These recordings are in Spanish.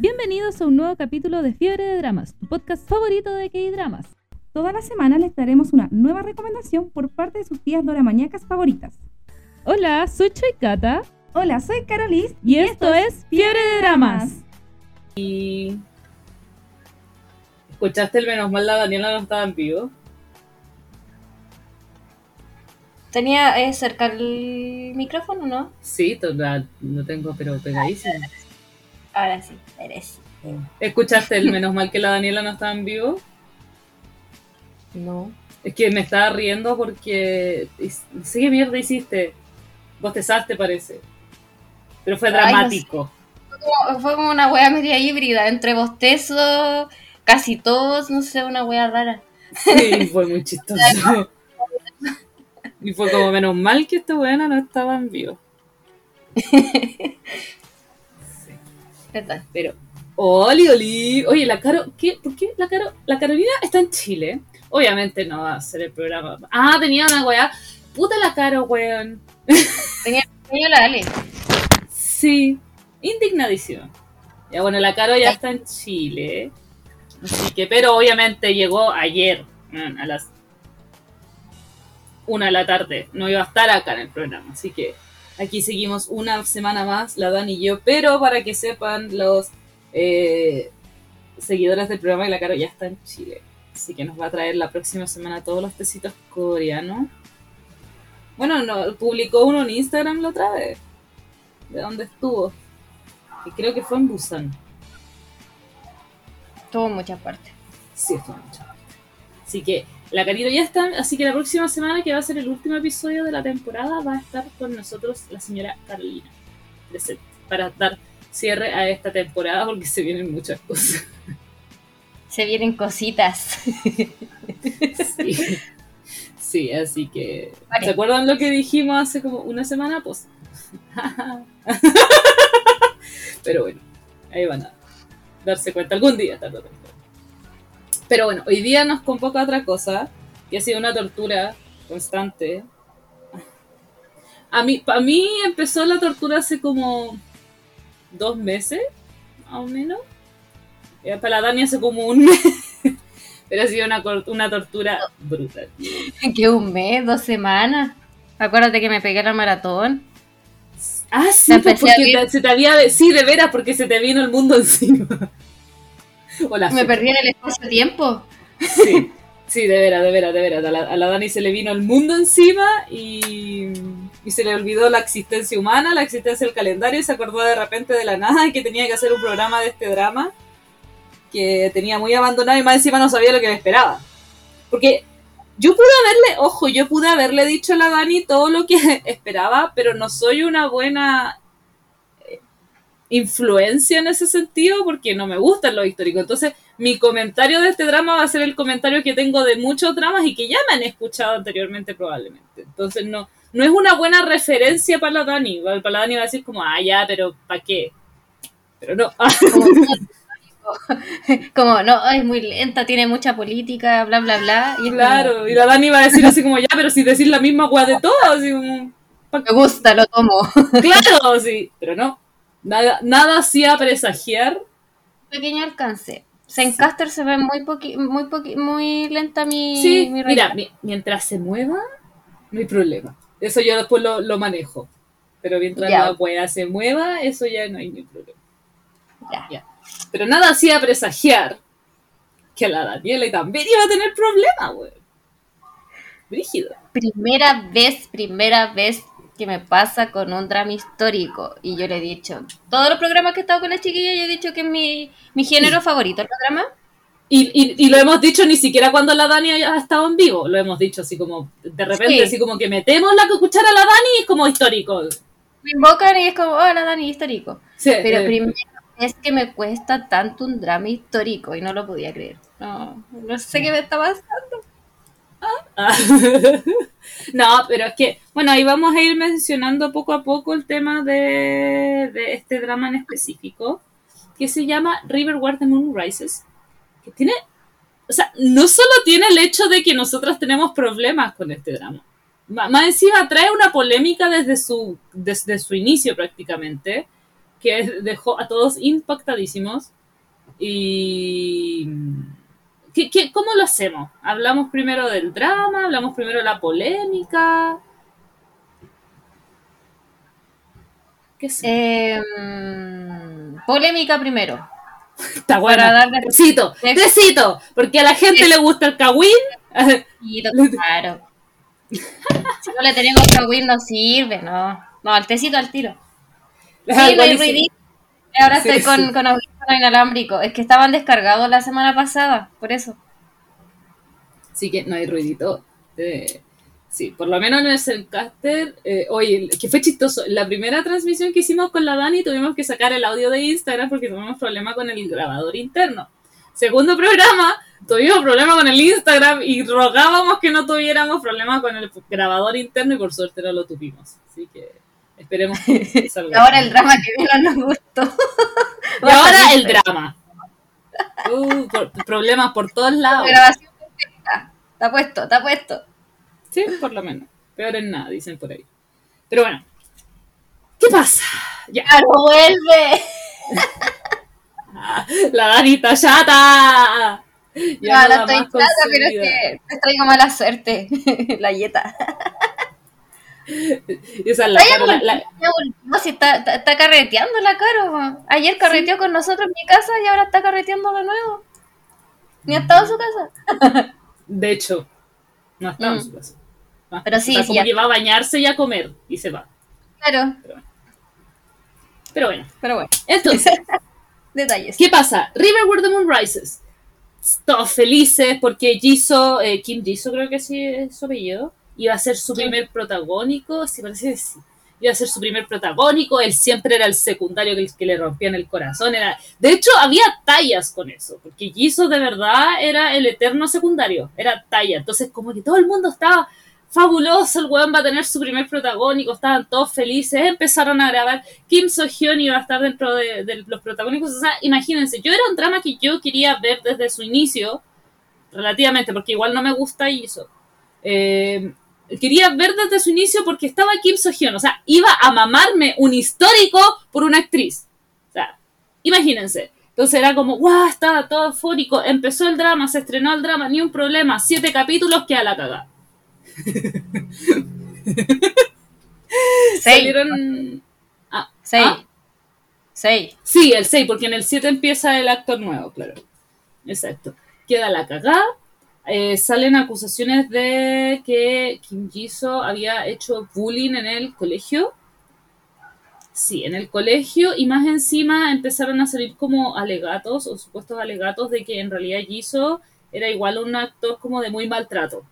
Bienvenidos a un nuevo capítulo de Fiebre de Dramas, tu podcast favorito de K-Dramas. Toda la semana les daremos una nueva recomendación por parte de sus tías doramañacas favoritas. Hola, soy Choikata Hola, soy Carolis y, esto es Fiebre de Dramas. Y. ¿Escuchaste el menos mal la Daniela no estaba en vivo? ¿Tenía eh, cerca el micrófono, no? Sí, total, no tengo, pero pegadísimo. Ahora sí, eres. ¿Escuchaste el menos mal que la Daniela no estaba en vivo? No. Es que me estaba riendo porque. Sé qué mierda hiciste. Bostezaste, parece. Pero fue Ay, no dramático. Fue como, fue como una wea media híbrida, entre bostezo, casi todos, no sé, una wea rara. Sí, fue muy chistoso. Y fue como menos mal que esta buena no estaba en vivo. ¿Verdad? Pero, Oli, Oli. Oye, la Caro, ¿qué? ¿Por qué la Caro? La Carolina está en Chile. Obviamente no va a hacer el programa. Ah, tenía una weá. Puta la Caro, weón. Tenía la Ale. Sí, indignadísima. Ya bueno, la Caro ya está en Chile. Así que, pero obviamente llegó ayer, a las una de la tarde. No iba a estar acá en el programa. Así que aquí seguimos una semana más, la Dani y yo. Pero para que sepan los eh, seguidores del programa, que la Caro ya está en Chile. Así que nos va a traer la próxima semana todos los tecitos coreanos. Bueno, no, publicó uno en Instagram la otra vez. ¿De dónde estuvo? Y creo que fue en Busan. Tuvo muchas partes. Sí, estuvo en muchas partes. Así que la Carito ya está. Así que la próxima semana, que va a ser el último episodio de la temporada, va a estar con nosotros la señora Carolina. presente, Para dar cierre a esta temporada porque se vienen muchas cosas. Se vienen cositas. Sí. Sí, así que. Vale. ¿Se acuerdan lo que dijimos hace como una semana? Pues. Pero bueno, ahí van a darse cuenta algún día, tarde. Pero bueno, hoy día nos convoca otra cosa, que ha sido una tortura constante. A mí, para mí empezó la tortura hace como dos meses, más o menos. Eh, Para la Dani hace como un mes. Pero ha sido una, una tortura brutal. que un mes, dos semanas. Acuérdate que me pegué la maratón. Ah, sí, pues porque se te había... Sí, de veras, porque se te vino el mundo encima. Me perdí en el espacio-tiempo. Sí, sí, de veras, de veras, de veras. A la, a la Dani se le vino el mundo encima y, y se le olvidó la existencia humana, la existencia del calendario y se acordó de repente de la nada y que tenía que hacer un programa de este drama que tenía muy abandonado y más encima no sabía lo que me esperaba. Porque yo pude haberle, ojo, yo pude haberle dicho a la Dani todo lo que esperaba, pero no soy una buena influencia en ese sentido porque no me gustan los históricos. Entonces, mi comentario de este drama va a ser el comentario que tengo de muchos dramas y que ya me han escuchado anteriormente probablemente. Entonces, no, no es una buena referencia para la Dani. Para la Dani va a decir como, ah, ya, pero ¿para qué? Pero no. Como, no, es muy lenta, tiene mucha política, bla, bla, bla. Y claro, y la Dani va a decir así como, ya, pero si decís la misma weá de todo, así como, como, me gusta, lo tomo. claro, sí, pero no. Nada, nada hacía presagiar. Pequeño alcance. Zencaster se ve muy poqui, muy poqui, muy lenta mi, Sí, mi mira, mi- mientras se mueva, no hay problema. Eso yo después lo, lo manejo. Pero mientras Ya. la weá se mueva, eso ya no hay ni problema. Ya. Ya. Pero nada hacía presagiar que la Daniela también iba a tener problemas, weón. Brígido. Primera vez, primera vez que me pasa con un drama histórico. Y yo le he dicho, todos los programas que he estado con la chiquilla, yo he dicho que es mi, mi género favorito, el drama. Y, y, y lo hemos dicho ni siquiera cuando la Dani haya estado en vivo. Lo hemos dicho así como, de repente, Sí. así como que metemos la cuchara a la Dani y es como histórico. Me invocan y es como, hola Dani, histórico. Sí, Pero eh, primera vez que me cuesta tanto un drama histórico y no lo podía creer. No, no sé qué me está pasando. No, pero es que, bueno, ahí vamos a ir mencionando poco a poco el tema de, de este drama en específico, que se llama River Where the Moon Rises, que tiene, o sea, no solo tiene el hecho de que nosotras tenemos problemas con este drama, Ma- más encima trae una polémica desde su, desde su inicio prácticamente, que dejó a todos impactadísimos. Y... ¿Qué, qué, cómo lo hacemos? ¿Hablamos primero del drama? ¿Hablamos primero de la polémica? ¿Qué? Eh, polémica primero. Está bueno. para darle- Tecito, tecito, porque a la gente le gusta el to- claro. Si no le tenemos kawin no sirve, no. No, al tecito al tiro. Sí, no hay ruidito. Ahora Sí, estoy con, con audífono inalámbrico. Es que estaban descargados la semana pasada, por eso. Así que no hay ruidito. Eh, sí, por lo menos en el Zencaster, eh, oye, que fue chistoso. La primera transmisión que hicimos con la Dani tuvimos que sacar el audio de Instagram porque tuvimos problema con el grabador interno. Segundo programa, tuvimos problema con el Instagram y rogábamos que no tuviéramos problema con el grabador interno y por suerte no lo tuvimos. Así que esperemos que salga. Y ahora el drama que menos nos gustó. Y ahora el drama. Uh, por- problemas por todos lados. Grabación perfecta. Está puesto, está puesto. Sí, por lo menos. Peor en nada, dicen por ahí. Pero bueno. ¿Qué pasa? Ya. ¡Claro, vuelve! La Danita chata. Ya, no la estoy chata, pero es que les traigo mala suerte. la yeta. Esa la, volvió, si está, está, está carreteando la caro. Ayer carreteó con nosotros en mi casa y ahora está carreteando de nuevo. Ni ha estado en su casa. De hecho, no está en Mm. su casa. Ah, Pero sí, como ya. que va a bañarse y a comer y se va. Claro, Pero bueno. pero bueno, Entonces, detalles. ¿qué pasa? River Where the Moon Rises. Todos felices porque Jisoo, eh, Kim Jisoo creo que sí es su apellido, iba a ser su primer protagónico, sí parece que sí. Iba a ser su primer protagónico, él siempre era el secundario que, que le rompían el corazón. Era... De hecho, había tallas con eso, porque Jisoo de verdad era el eterno secundario, era talla. Entonces, como que todo el mundo estaba fabuloso, el weón va a tener su primer protagónico, estaban todos felices, empezaron a grabar, Kim So Hyun iba a estar dentro de, de los protagónicos, o sea, imagínense, yo era un drama que yo quería ver desde su inicio, relativamente, porque igual no me gusta Jisoo. Eh, quería ver desde su inicio porque estaba Kim So Hyun, o sea, iba a mamarme un histórico por una actriz. O sea, imagínense. Entonces era como, guau, estaba todo fórico, empezó el drama, se estrenó el drama, ni un problema, siete capítulos, queda la cagada. Seis. Salieron... Ah, Seis. ah, Seis. Sí, el 6, porque en el 7 empieza el actor nuevo, claro. Exacto. Queda la cagada. Eh, salen acusaciones de que Kim Jisoo había hecho bullying en el colegio. Sí, en el colegio y más encima empezaron a salir como alegatos o supuestos alegatos de que en realidad Jisoo era igual un actor como de muy maltrato.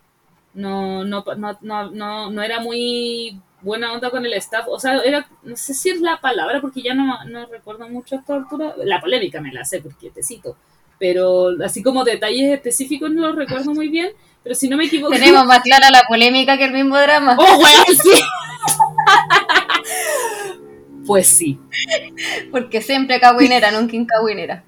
No, no, no, no, no, no era muy buena onda con el staff. O sea, era, no sé si es la palabra porque ya no, no recuerdo mucho esta altura. La polémica me la sé porque te cito. Pero así como detalles específicos no los recuerdo muy bien. Pero si no me equivoco. Tenemos más clara la polémica que el mismo drama. ¡Oh, weón, sí! pues sí. Porque siempre cagüinera, nunca incagüinera.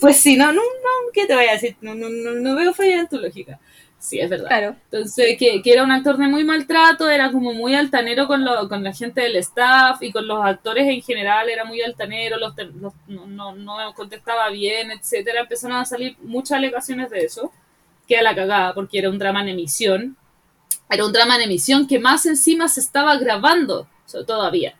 Pues sí, no, no, no, ¿qué te voy a decir? No, no, no, no veo falla en tu lógica. Sí, es verdad. Claro. Entonces, que, que era un actor de muy maltrato, era como muy altanero con, lo, con la gente del staff y con los actores en general, era muy altanero, los, no, no, no contestaba bien, etcétera. Empezaron a salir muchas alegaciones de eso, que a la cagada, porque era un drama en emisión. Era un drama en emisión que más encima se estaba grabando todavía.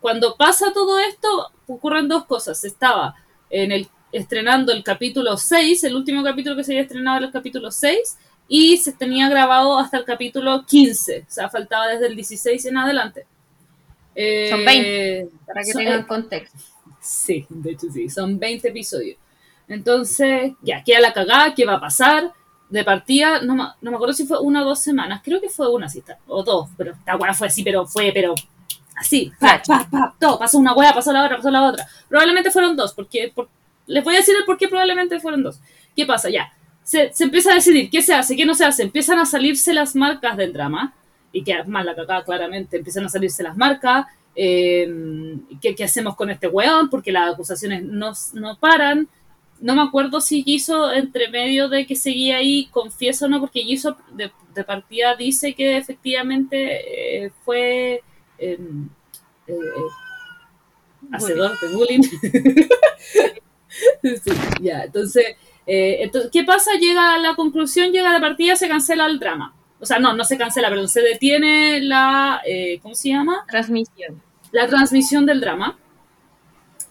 Cuando pasa todo esto, ocurren dos cosas. Se estaba en el, estrenando el capítulo 6, el último capítulo que se había estrenado era el capítulo 6, y se tenía grabado hasta el capítulo 15, o sea, faltaba desde el 16 en adelante. Eh, Son 20, Para que tengan eh, contexto. Sí, de hecho sí, son 20 episodios. Entonces, ya, queda la cagada, ¿qué va a pasar? De partida, no, me- no me acuerdo si fue una o dos semanas, creo que fue una, sí, o dos, pero esta weá fue así, pero fue, pero así, pa, pa, pa, todo, pasó una weá, pasó la otra, pasó la otra. Probablemente fueron dos, porque por- les voy a decir el por qué probablemente fueron dos. ¿Qué pasa? Ya, se, se empieza a decidir qué se hace, qué no se hace, empiezan a salirse las marcas del drama, y que más la cagada claramente, empiezan a salirse las marcas, eh, ¿qué, qué hacemos con este weón? Porque las acusaciones no, no paran. No me acuerdo si Giso, entre medio de que seguía ahí, confiesa o no, porque Giso de, de partida dice que efectivamente eh, fue... eh, eh, hacedor de bullying. Sí, ya, entonces, eh, entonces, ¿qué pasa? Llega a la conclusión, llega a la partida, se cancela el drama. O sea, no, no se cancela, perdón, se detiene la, eh, ¿cómo se llama? Transmisión. La transmisión del drama.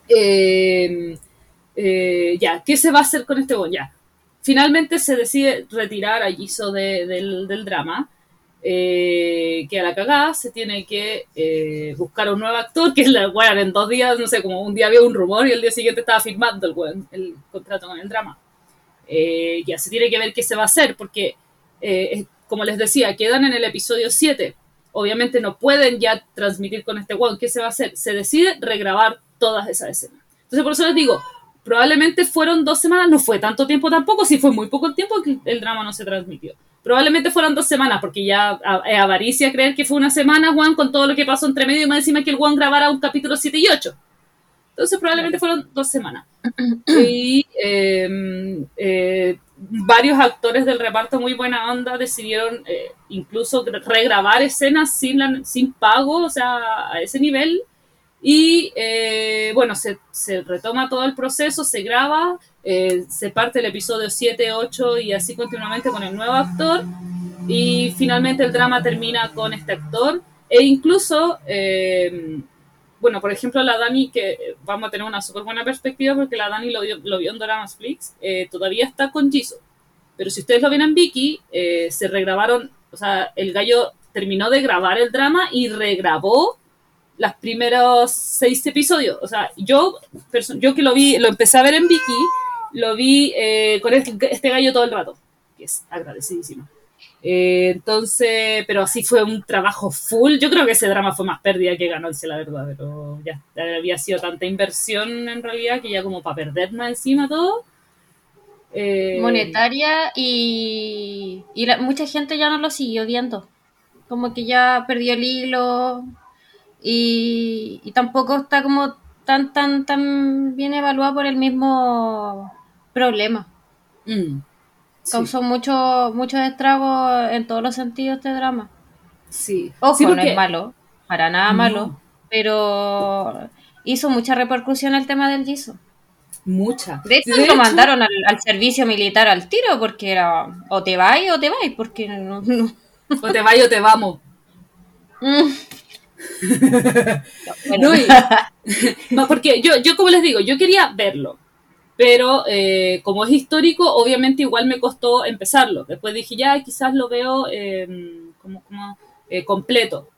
Eh, eh, ya, ¿qué se va a hacer con este bon? Ya. Finalmente se decide retirar a Jisoo de- del, del drama. Eh, que a la cagada se tiene que eh, buscar un nuevo actor, que es la weón, en dos días, no sé, como un día había un rumor y el día siguiente estaba firmando el el contrato con el drama. Eh, ya se tiene que ver qué se va a hacer, porque, eh, como les decía, quedan en el episodio 7. Obviamente no pueden ya transmitir con este weón. ¿Qué se va a hacer? Se decide regrabar todas esas escenas. Entonces, por eso les digo, probablemente fueron dos semanas, no fue tanto tiempo tampoco, si fue muy poco tiempo que el drama no se transmitió. Probablemente fueron dos semanas, porque ya avaricia creer que fue una semana, Juan, con todo lo que pasó entre medio y más encima que el Juan grabara un capítulo 7 y 8. Entonces probablemente fueron dos semanas. Y eh, eh, varios actores del reparto muy buena onda decidieron eh, incluso regrabar escenas sin, la- sin pago, o sea, a ese nivel. Y eh, bueno, se, se retoma todo el proceso, se graba, eh, se parte el episodio 7, 8 y así continuamente con el nuevo actor. Y finalmente el drama termina con este actor. E incluso, eh, bueno, por ejemplo, la Dani, que vamos a tener una súper buena perspectiva porque la Dani lo vio, lo vio en Doramas Flix, eh, todavía está con Jisoo. Pero si ustedes lo ven en Vicky, eh, se regrabaron, o sea, el gallo terminó de grabar el drama y regrabó los primeros seis episodios. O sea, yo, yo que lo vi, lo empecé a ver en Vicky, lo vi eh, con este, este gallo todo el rato, que es agradecidísimo. Eh, entonces, pero así fue un trabajo full. Yo creo que ese drama fue más pérdida que ganancia, la verdad, pero ya había sido tanta inversión en realidad que ya como para perder más encima todo. eh, monetaria y, y la- mucha gente ya no lo siguió viendo. Como que ya perdió el hilo y, y tampoco está como tan, tan, tan bien evaluado por el mismo problema. mm, sí, Causó mucho, muchos estragos en todos los sentidos este drama. sí. Ojo, Sí, no es malo, para nada No. malo, pero hizo mucha repercusión el tema del Jisoo. Mucha. De hecho, Sí, lo hecho, mandaron al, al servicio militar al tiro porque era o te vais o te vais, porque no, no- O te vaya o te vamos. Mm. Bueno, No, y- no, porque yo, yo, como les digo, yo quería verlo. Pero eh, como es histórico, obviamente igual me costó empezarlo. Después dije, ya, quizás lo veo eh, como, como, eh, completo.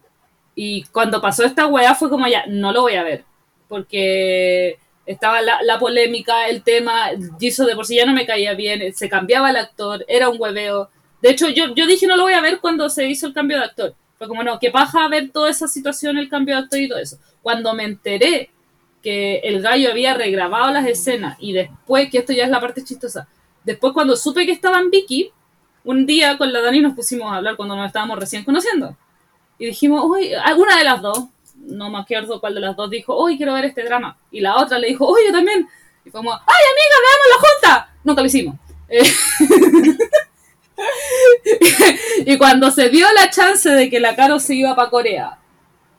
Y cuando pasó esta weá fue como, ya, no lo voy a ver. Porque estaba la, la polémica, el tema, Jisoo de por sí ya no me caía bien, se cambiaba el actor, era un hueveo. De hecho, yo, yo dije no lo voy a ver cuando se hizo el cambio de actor. Fue como, no, que paja ver toda esa situación, el cambio de actor y todo eso. Cuando me enteré que el gallo había regrabado las escenas y después, que esto ya es la parte chistosa, después cuando supe que estaba en Vicky, un día con la Dani nos pusimos a hablar cuando nos estábamos recién conociendo. Y dijimos, uy, alguna de las dos, no me acuerdo cuál de las dos, dijo, uy, quiero ver este drama. Y la otra le dijo, uy, yo también. Y como, ay, amiga, veámoslo juntas. Nunca lo hicimos. Y cuando se dio la chance de que la Caro se iba para Corea,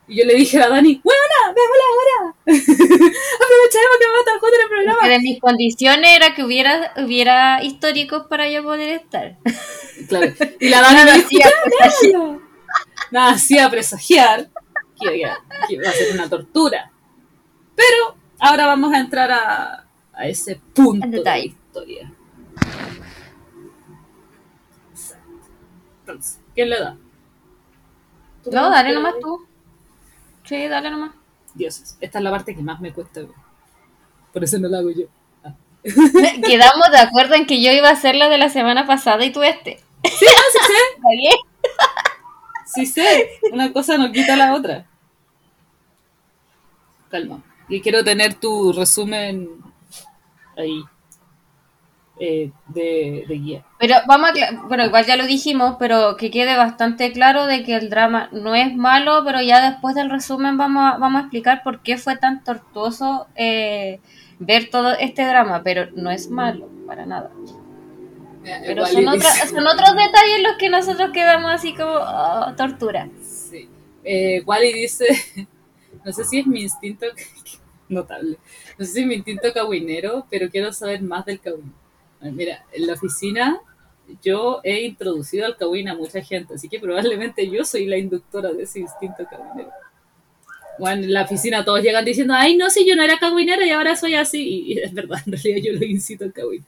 y yo le dije a la Dani, ¡Buena! ¡Veámosla ahora! Aprovechemos que vamos a estar juntos en el programa. de mis condiciones era que hubiera, hubiera históricos para yo poder estar. Claro. Y la Dani me dijo, hacía presagiar. Nada, hacía presagiar que, iba a ser una tortura. Pero ahora vamos a entrar a, a ese punto de la historia. Exacto. Entonces, ¿quién le da? ¿Tú le No, dale ¿Quién le nomás tú. Sí, dale nomás. Dioses, esta es la parte que más me cuesta. Por eso no la hago yo. Ah. Quedamos de acuerdo en que yo iba a hacer la de la semana pasada y tú este. Sí, ah, sí sé, ¿Está bien? sí sé. Una cosa no quita la otra. Calma. Y quiero tener tu resumen ahí. Eh, de, de guía. Pero vamos a, bueno, igual ya lo dijimos, pero que quede bastante claro de que el drama no es malo, pero ya después del resumen vamos a, vamos a explicar por qué fue tan tortuoso eh, ver todo este drama, pero no es malo, para nada. Pero son, otra- son otros detalles los que nosotros quedamos así como "Oh, tortura. Sí. Eh, Wally dice, no sé si es mi instinto, notable. No sé si es mi instinto cagüinero, pero quiero saber más del cagüín. Mira, en la oficina yo he introducido al cagüín a mucha gente, así que probablemente yo soy la inductora de ese instinto cagüinero. Bueno, en la oficina todos llegan diciendo, ay, no, si yo no era cagüinera y ahora soy así. Y, es verdad, en realidad yo lo incito al cagüín.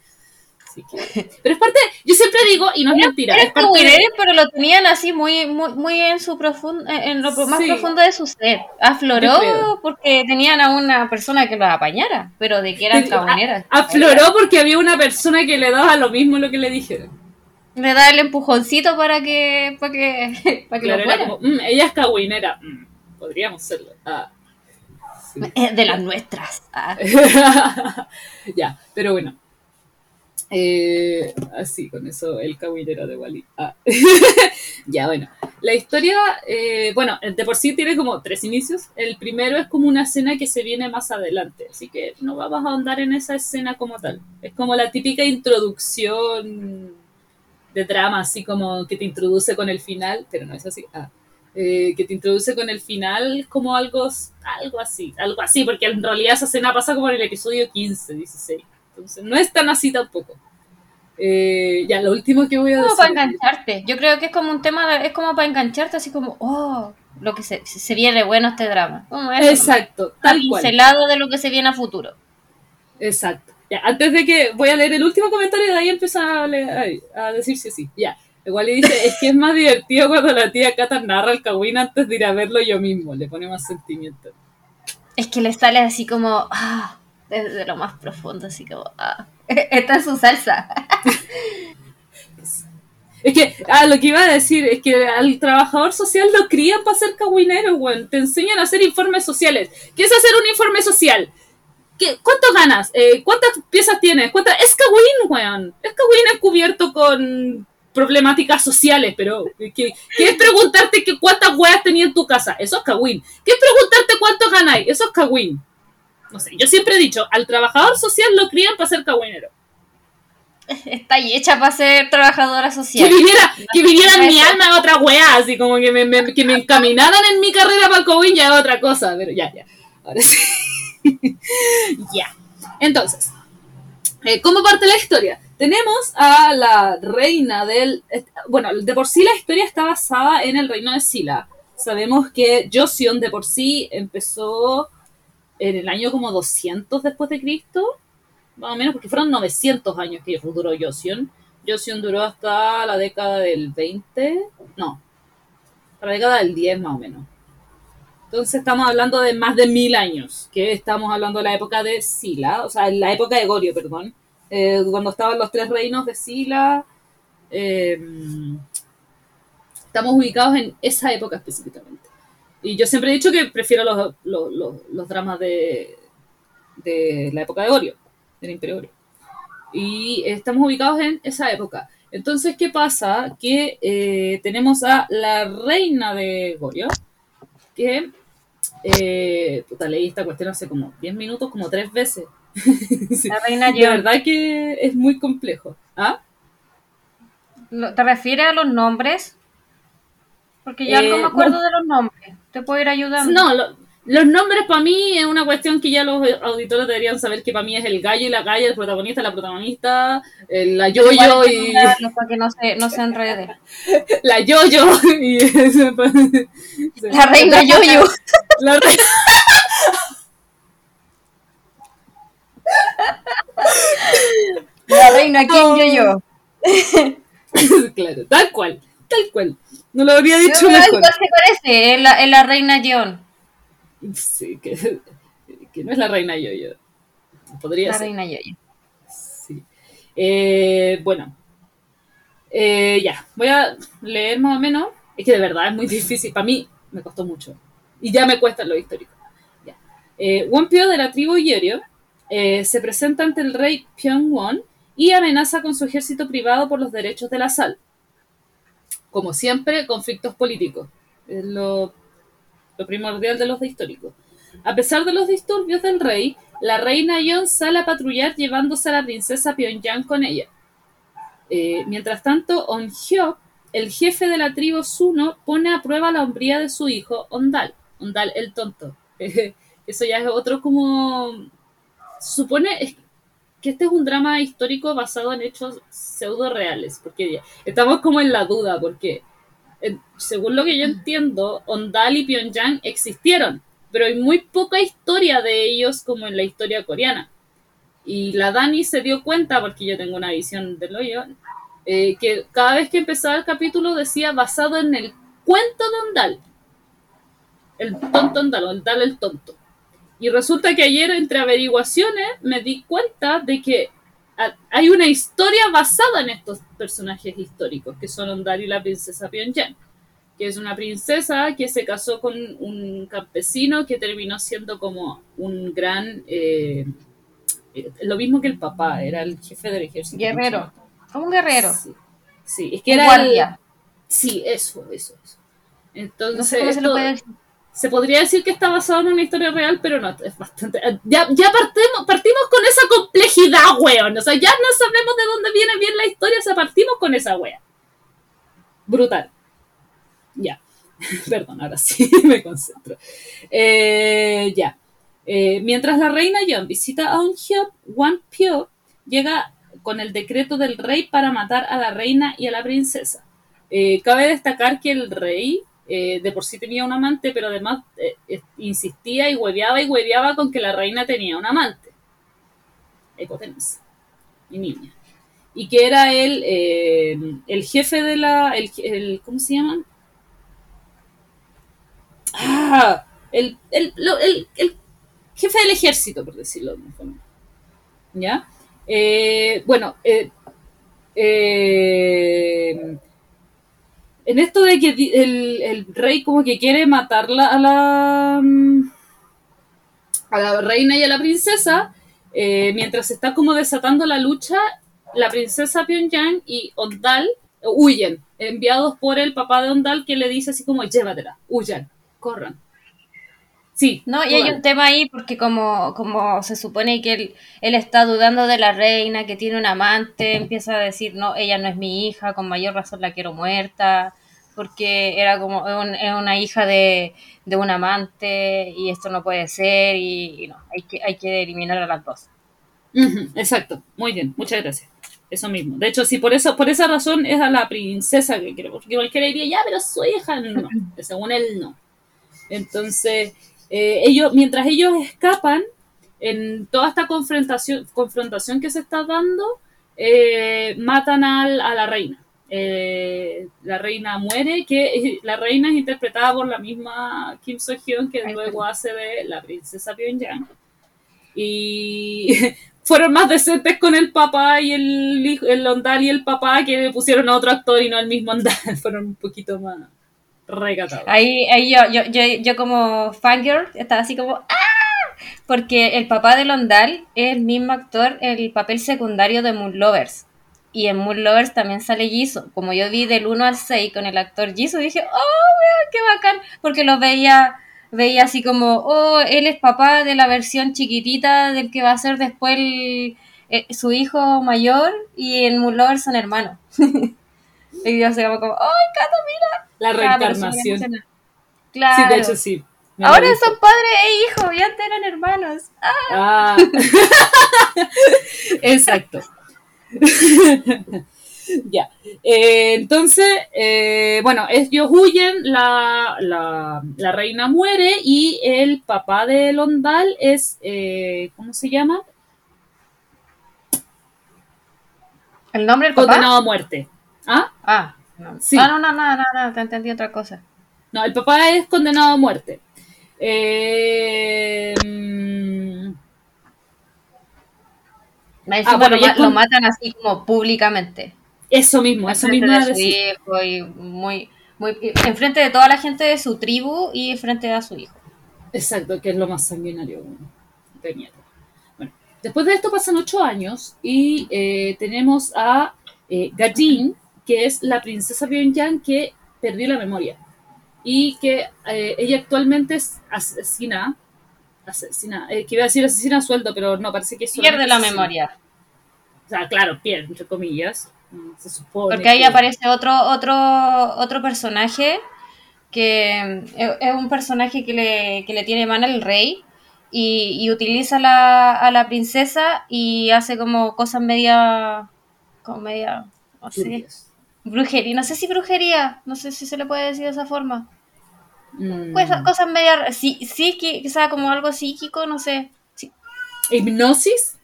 Así que- Pero es parte, yo siempre digo, y no es mentira, Era es parte de- pero lo tenían así muy, muy, muy en su profundo, en lo más Sí. profundo de su ser. Afloró porque tenían a una persona que los apañara, pero de que eran Sí, cagüineras. Afloró porque había una persona que le daba lo mismo lo que le dijeron. Le da el empujoncito para que, para que, para que Claro, lo era fuera. como, "Mm, ella es cagüinera. Mm, podríamos serlo. Ah. Sí. Eh, De las nuestras. Ah. ya, pero bueno. Eh, así, con eso, el cagüinero de Wally. Ah. ya, bueno. La historia, eh, bueno, de por sí tiene como tres inicios. El primero es como una escena que se viene más adelante, así que no vamos a ahondar en esa escena como tal. Es como la típica introducción de drama, así como que te introduce con el final, pero no es así. Ah. Eh, que te introduce con el final como algo, algo así, algo así, porque en realidad esa escena pasa como en el episodio 15, 16. Entonces no es tan así tampoco. Eh, ya, lo último que voy a como decir. para engancharte. Yo creo que es como un tema, de- es como para engancharte, así como, oh, lo que se, se viene bueno este drama. Como eso, Exacto, ¿no? tal cual. de lo que se viene a futuro. Exacto. Ya, antes de que voy a leer el último comentario de ahí empieza a, leer- a decir si sí. Ya. Igual le dice, es que es más divertido cuando la tía Cata narra el Kawin antes de ir a verlo yo mismo. Le pone más sentimiento. Es que le sale así como, ah, desde lo más profundo, así como, ah. Esta es su salsa. Es que, ah, lo que iba a decir es que al trabajador social lo crían para ser cagüinero, weón. Te enseñan a hacer informes sociales. ¿Qué es hacer un informe social? ¿Qué, ¿Cuánto ganas? Eh, ¿Cuántas piezas tienes? Es cagüín, weón. Es cagüín cubierto con problemáticas sociales, pero ¿qué, es preguntarte que cuántas weas tenía en tu casa? Eso es cagüín. ¿Qué es preguntarte cuánto ganáis? Eso es cagüín. No sé, yo siempre he dicho, al trabajador social lo crían para ser cagüinero. Está ahí hecha para ser trabajadora Que social. viviera, que viviera en mi alma es otra weá, así como que me, me- que me encaminaran en mi carrera para el Covín ya es otra cosa, pero ya, ya. Ahora sí. ya. Entonces, eh, ¿cómo parte la historia? Tenemos a la reina del... eh, Bueno, de por sí la historia está basada en el reino de Sila. Sabemos que Joseon de por sí empezó en el año como 200 después de Cristo, más o menos, porque fueron 900 años que duró Joseon. Joseon duró hasta la década del 20, no, la década del 10 más o menos. Entonces estamos hablando de más de mil años, que estamos hablando de la época de Sila, o sea, en la época de Goryeo, perdón, eh, cuando estaban los tres reinos de Sila. eh, estamos ubicados en esa época específicamente. Y yo siempre he dicho que prefiero los, los, los, los dramas de, de la época de Goryeo, del Imperio Goryeo. Y estamos ubicados en esa época. Entonces, ¿qué pasa? Que eh, tenemos a la reina de Goryeo, que... Eh, puta, leí esta cuestión hace como 10 minutos, como tres veces. La reina Yeon. verdad que es muy complejo. ¿Ah? ¿Te refieres a los nombres? Porque yo Eh, no me acuerdo no. de los nombres. Te puedo ir ayudando. No, lo- los nombres para mí es una cuestión que ya los auditores deberían saber que para mí es el gallo y la galla, el protagonista, la protagonista, el- la Igual yo-yo que y nombrarlos para que no se, no se enrede. la yo-yo y La reina Yoyo. La reina- La reina Kim Oh. Yoyo. claro, tal cual, tal cual. No lo habría dicho Yo, mejor. igual se parece, es la, es la reina Yeon. Sí, que, que no es la reina yo-yo. Podría La ser. reina Yoyo. Sí. Eh, bueno. Eh, ya, voy a leer más o menos. Es que de verdad es muy difícil. Para mí me costó mucho. Y ya me cuesta lo histórico. Ya. Eh, Wonpyo de la tribu Yorio eh, se presenta ante el rey Pyongwon y amenaza con su ejército privado por los derechos de la sal. Como siempre, conflictos políticos. Es lo, primordial de los de históricos. A pesar de los disturbios del rey, la reina Yeon sale a patrullar llevándose a la princesa Pyongyang con ella. Eh, mientras tanto, On Hyuk, el jefe de la tribu Suno, pone a prueba la hombría de su hijo Ondal. Ondal el tonto. Eso ya es otro como... Supone que este es un drama histórico basado en hechos pseudo reales, porque estamos como en la duda, porque según lo que yo entiendo, Ondal y Pyongyang existieron, pero hay muy poca historia de ellos como en la historia coreana. Y la Dani se dio cuenta, porque yo tengo una visión del hoyo, eh, que cada vez que empezaba el capítulo decía basado en el cuento de Ondal. El tonto Ondal, Ondal el tonto. Y resulta que ayer, entre averiguaciones, me di cuenta de que hay una historia basada en estos personajes históricos, que son Ondal y la princesa Pyongyang, que es una princesa que se casó con un campesino que terminó siendo como un gran... eh, lo mismo que el papá, era el jefe del ejército. Guerrero. Como un guerrero. Sí, sí, es que Un era guardia. el- Sí, eso, eso, eso. Entonces, No sé cómo se lo esto- puede decir. Se podría decir que está basado en una historia real, pero no, es bastante... Ya, ya partimos, partimos con esa complejidad, weón. O sea, ya no sabemos de dónde viene bien la historia, o sea, partimos con esa wea. Brutal. Ya. Perdón, ahora sí me concentro. Eh, ya. Eh, mientras la reina Yeon visita a Hyop, Wan Pyo llega con el decreto del rey para matar a la reina y a la princesa. Eh, cabe destacar que el rey eh, de por sí tenía un amante, pero además eh, eh, insistía y hueveaba y hueveaba con que la reina tenía un amante. Hipotenusa. Mi niña. Y que era eh, el jefe de la. El, el- ¿Cómo se llaman? Ah, el, el, el- jefe del ejército, por decirlo de forma. ¿Ya? Bueno, en esto de que el, el rey como que quiere matarla a la mm, a la reina y a la princesa, eh, mientras está como desatando la lucha, la princesa Pyongyang y Ondal huyen, enviados por el papá de Ondal que le dice así como llévatela, huyan, corran. Sí, No, y hay un tema ahí porque como, como se supone que él, él está dudando de la reina, que tiene un amante, empieza a decir, no, ella no es mi hija, con mayor razón la quiero muerta, porque era como es un- una hija de, de un amante y esto no puede ser y, y no, hay que, hay que eliminar a las dos. Exacto, muy bien, muchas gracias. Eso mismo. De hecho, sí, por eso, por esa razón es a la princesa que quiero, porque cualquiera diría, ya, pero su hija, no, según él no. Entonces, eh, ellos, mientras ellos escapan, en toda esta confrontación, confrontación que se está dando, eh, matan al- a la reina. Eh, la reina muere, que la reina es interpretada por la misma Kim So Hyun, que Ay, luego hace de la princesa Pyongyang. Y fueron más decentes con el papá y el, el Ondal y el papá que le pusieron a otro actor y no al mismo Ondal. Fueron un poquito más recatados. Ahí, ahí yo, yo, yo, yo como fangirl estaba así como ¡Ah! Porque el papá de Londal es el mismo actor, el papel secundario de Moon Lovers. Y en Moon Lovers también sale Jisoo. Como yo vi del 1 al 6 con el actor Jisoo, dije, ¡oh, qué bacán! Porque lo veía, veía así como, oh, él es papá de la versión chiquitita del que va a ser después eh, su hijo mayor. Y en Moon Lovers son hermanos. y yo se como, ¡ay, Cato, mira! La reencarnación. emociona. Sí, Claro. de hecho sí. Ahora son padre e hijo, y antes eran hermanos. Ah. Ah, Exacto. ya. Eh, entonces, eh, bueno, ellos huyen, la, la, la reina muere y el papá de Londal es, eh, ¿cómo se llama? ¿El nombre del papá? Condenado a muerte. ¿Ah? Ah, no. Sí. Ah, no, no, no, no, no, te entendí otra cosa. No, el papá es condenado a muerte. Eh, mm, Encima bueno, lo, ya ma- con- lo matan así como públicamente. eso mismo, eso mismo de su hijo y muy, muy, enfrente de toda la gente de su tribu y frente a su hijo. Exacto, que es lo más sanguinario de mierda. Bueno, después de esto pasan ocho años y eh, tenemos a eh, Gajin, que es la princesa Pyongyang que perdió la memoria y que eh, ella actualmente es asesina, asesina, eh, que iba a decir asesina a sueldo, pero no, parece que es Pierde la asesina. memoria. O sea, claro, pierde, entre comillas. mm, Se supone. Porque ahí que- aparece otro, otro, otro personaje que mm, es un personaje que le, que le tiene mano al rey y, y utiliza la, a la princesa y hace como cosas media, como media, Turbias. Brujería, no sé si brujería, no sé si se le puede decir de esa forma. Mm. Pues cosas media, sí, sí, quizá como algo psíquico, no sé. Sí. ¿Hipnosis?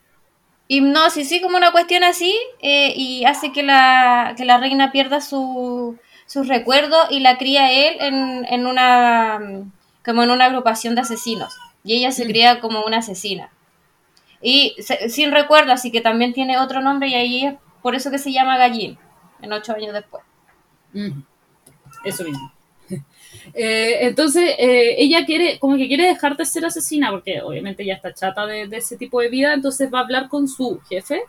Hipnosis, sí, como una cuestión así, eh, y hace que la, que la reina pierda su, sus recuerdos y la cría él en, en una como en una agrupación de asesinos. Y ella se Mm. cría como una asesina. Y se- sin recuerdo, así que también tiene otro nombre y ahí es por eso que se llama Gallín, en ocho años después. Eso mismo. Eh, entonces, eh, ella quiere, como que quiere dejar de ser asesina, porque obviamente ya está chata de, ese tipo de vida, entonces va a hablar con su jefe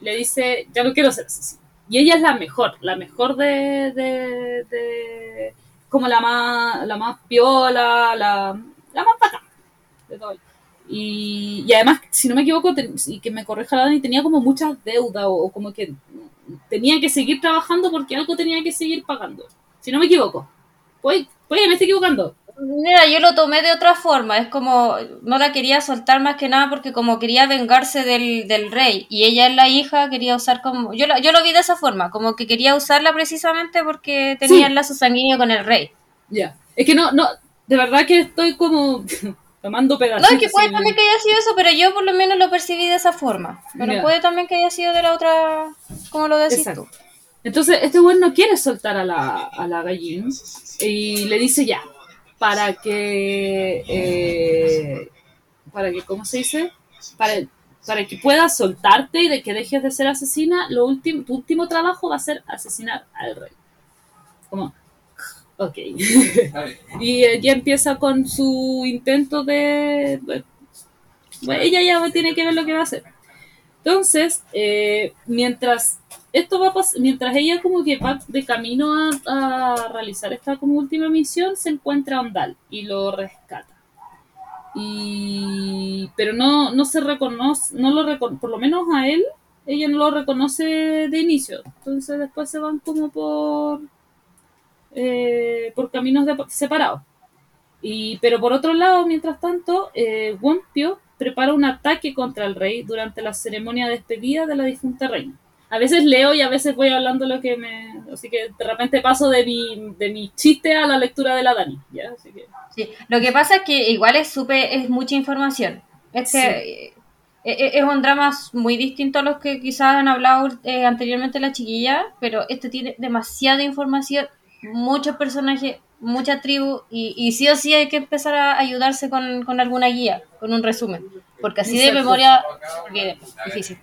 y le dice, ya no quiero ser asesina. Y ella es la mejor, la mejor de, de, de- como la más, la más piola, la, la más bacán. Y, y además, si no me equivoco, y que me corrija la Dani, tenía como muchas deudas o como que tenía que seguir trabajando porque algo tenía que seguir pagando. Si no me equivoco. Pues, pues me estoy equivocando. Mira, yo lo tomé de otra forma, es como, no la quería soltar más que nada porque como quería vengarse del, del rey y ella es la hija, quería usar como, yo, la- yo lo vi de esa forma, como que quería usarla precisamente porque tenía Sí. el lazo sanguíneo con el rey. Ya. Es que no, no, de verdad que estoy como tomando pedacitos. No, es que puede también que haya sido eso, pero yo por lo menos lo percibí de esa forma. Pero puede también que haya sido de la otra, como lo decís Exacto. tú. Entonces, este güey no quiere soltar a la, a la gallina y le dice ya, para que, eh, para que, ¿cómo se dice? Para, para que puedas soltarte y de que dejes de ser asesina, lo último, tu último trabajo va a ser asesinar al rey. Como, ok. y ella empieza con su intento de... bueno, ella ya tiene que ver lo que va a hacer. Entonces, eh, mientras esto va pas- mientras ella como que va de camino a, a realizar esta como última misión, se encuentra a Ondal y lo rescata. Y pero no, no se reconoce, no lo recono- por lo menos a él, ella no lo reconoce de inicio. Entonces después se van como por eh, por caminos de- separados. Y, pero por otro lado, mientras tanto, eh, Wompio prepara un ataque contra el rey durante la ceremonia de despedida de la difunta reina. A veces leo y a veces voy hablando lo que me... Así que de repente paso de mi, de mi chiste a la lectura de la Dani. ¿ya? Así que, Sí, lo que pasa es que igual es súper, es mucha información. Este eh, eh, es un drama muy distinto a los que quizás han hablado eh, anteriormente la chiquilla, pero este tiene demasiada información, muchos personajes, mucha tribu, y, y sí o sí hay que empezar a ayudarse con, con alguna guía, con un resumen, porque así de memoria, olvídate, difícil.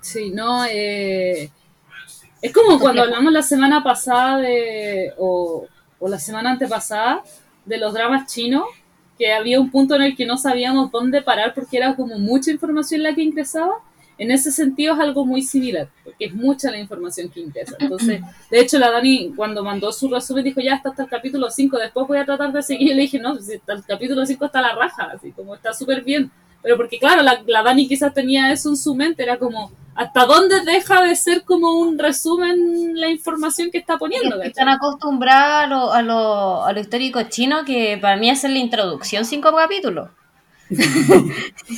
sí, no... eh, es como cuando hablamos la semana pasada de... O, o la semana antepasada de los dramas chinos, que había un punto en el que no sabíamos dónde parar porque era como mucha información la que ingresaba. En ese sentido es algo muy similar, porque es mucha la información que ingresa. Entonces, de hecho, la Dani cuando mandó su resumen dijo, ya está hasta el capítulo 5, después voy a tratar de seguir. Y le dije, no, hasta el capítulo 5 está la raja, así como está súper bien. Pero porque claro, la, la Dani quizás tenía eso en su mente, era como, ¿hasta dónde deja de ser como un resumen la información que está poniendo? Que están ¿cachai? acostumbrados a lo, a, lo, a lo histórico chino, que para mí es la introducción cinco capítulos.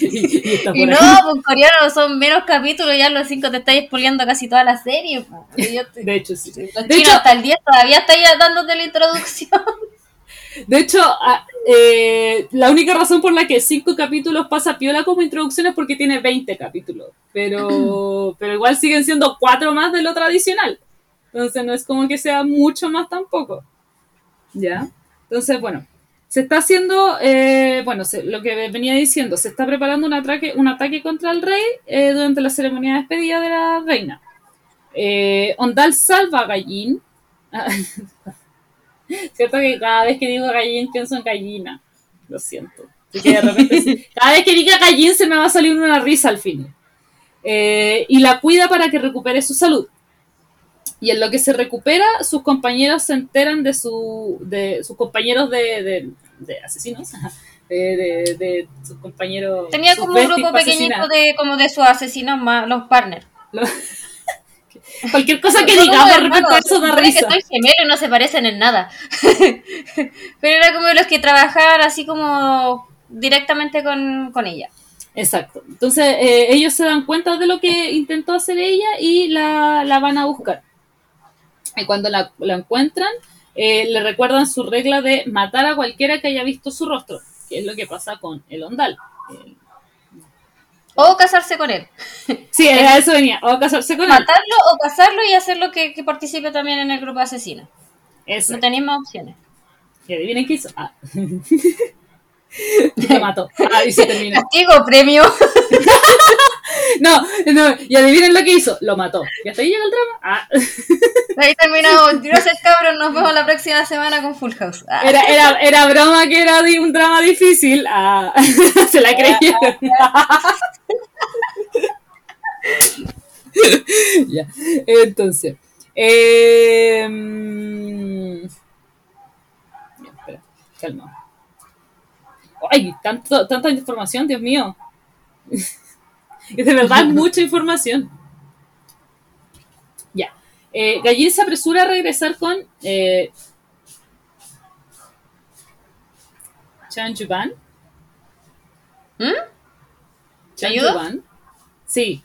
y, no, pues coreano son menos capítulos, ya los cinco te estáis spoileando casi toda la serie. Y yo te- De hecho, sí. Los De hecho- hasta el 10 todavía estáis dándote la introducción. De hecho, eh, la única razón por la que cinco capítulos pasa piola como introducción es porque tiene 20 capítulos. Pero, pero igual siguen siendo cuatro más de lo tradicional. Entonces no es como que sea mucho más tampoco. ¿Ya? Entonces, bueno, se está haciendo, eh, bueno, se- lo que venía diciendo, se está preparando un ataque, un ataque contra el rey eh, durante la ceremonia de despedida de la reina. Eh, Ondal salva a Gallín. Cierto que cada vez que digo gallín pienso en gallina. Lo siento. De repente, cada vez que diga gallín se me va a salir una risa al fin. Eh, y la cuida para que recupere su salud. Y en lo que se recupera, sus compañeros se enteran de su. de sus compañeros de, de, de asesinos. De, de, de sus compañeros. Tenía sus como un grupo pequeñito de como de sus asesinos más, los partners. Cualquier cosa que digamos a hermanos, eso da risa. que son gemelos y no se parecen en nada. Pero era como de los que trabajaban así como directamente con, con ella. Exacto. Entonces eh, ellos se dan cuenta de lo que intentó hacer ella y la, la van a buscar. Y cuando la, la encuentran, eh, le recuerdan su regla de matar a cualquiera que haya visto su rostro, que es lo que pasa con el Ondal. O casarse con él. sí, a eso venía. O casarse con él. Matarlo o casarlo y hacerlo que, que participe también en el grupo de asesinos. Eso. No tenéis más opciones. Y adivinen qué hizo. Ah. Lo mató. Ah, y se terminó. Castigo, premio. No, no, y adivinen lo que hizo. Lo mató. Y hasta ahí llega el drama. Ah. Ahí terminamos. Gracias, cabros. Nos vemos la próxima semana con Full House. Ah. Era, era, era broma que era un drama difícil. Ah, se la creyeron. ya, entonces. Eh, espera, calma. Ay, tanto, tanta información, Dios mío. Es de verdad mucha información. Ya. Eh, Gallín se apresura a regresar con eh, Chan Yuban. ¿Mm? Yuban. Sí.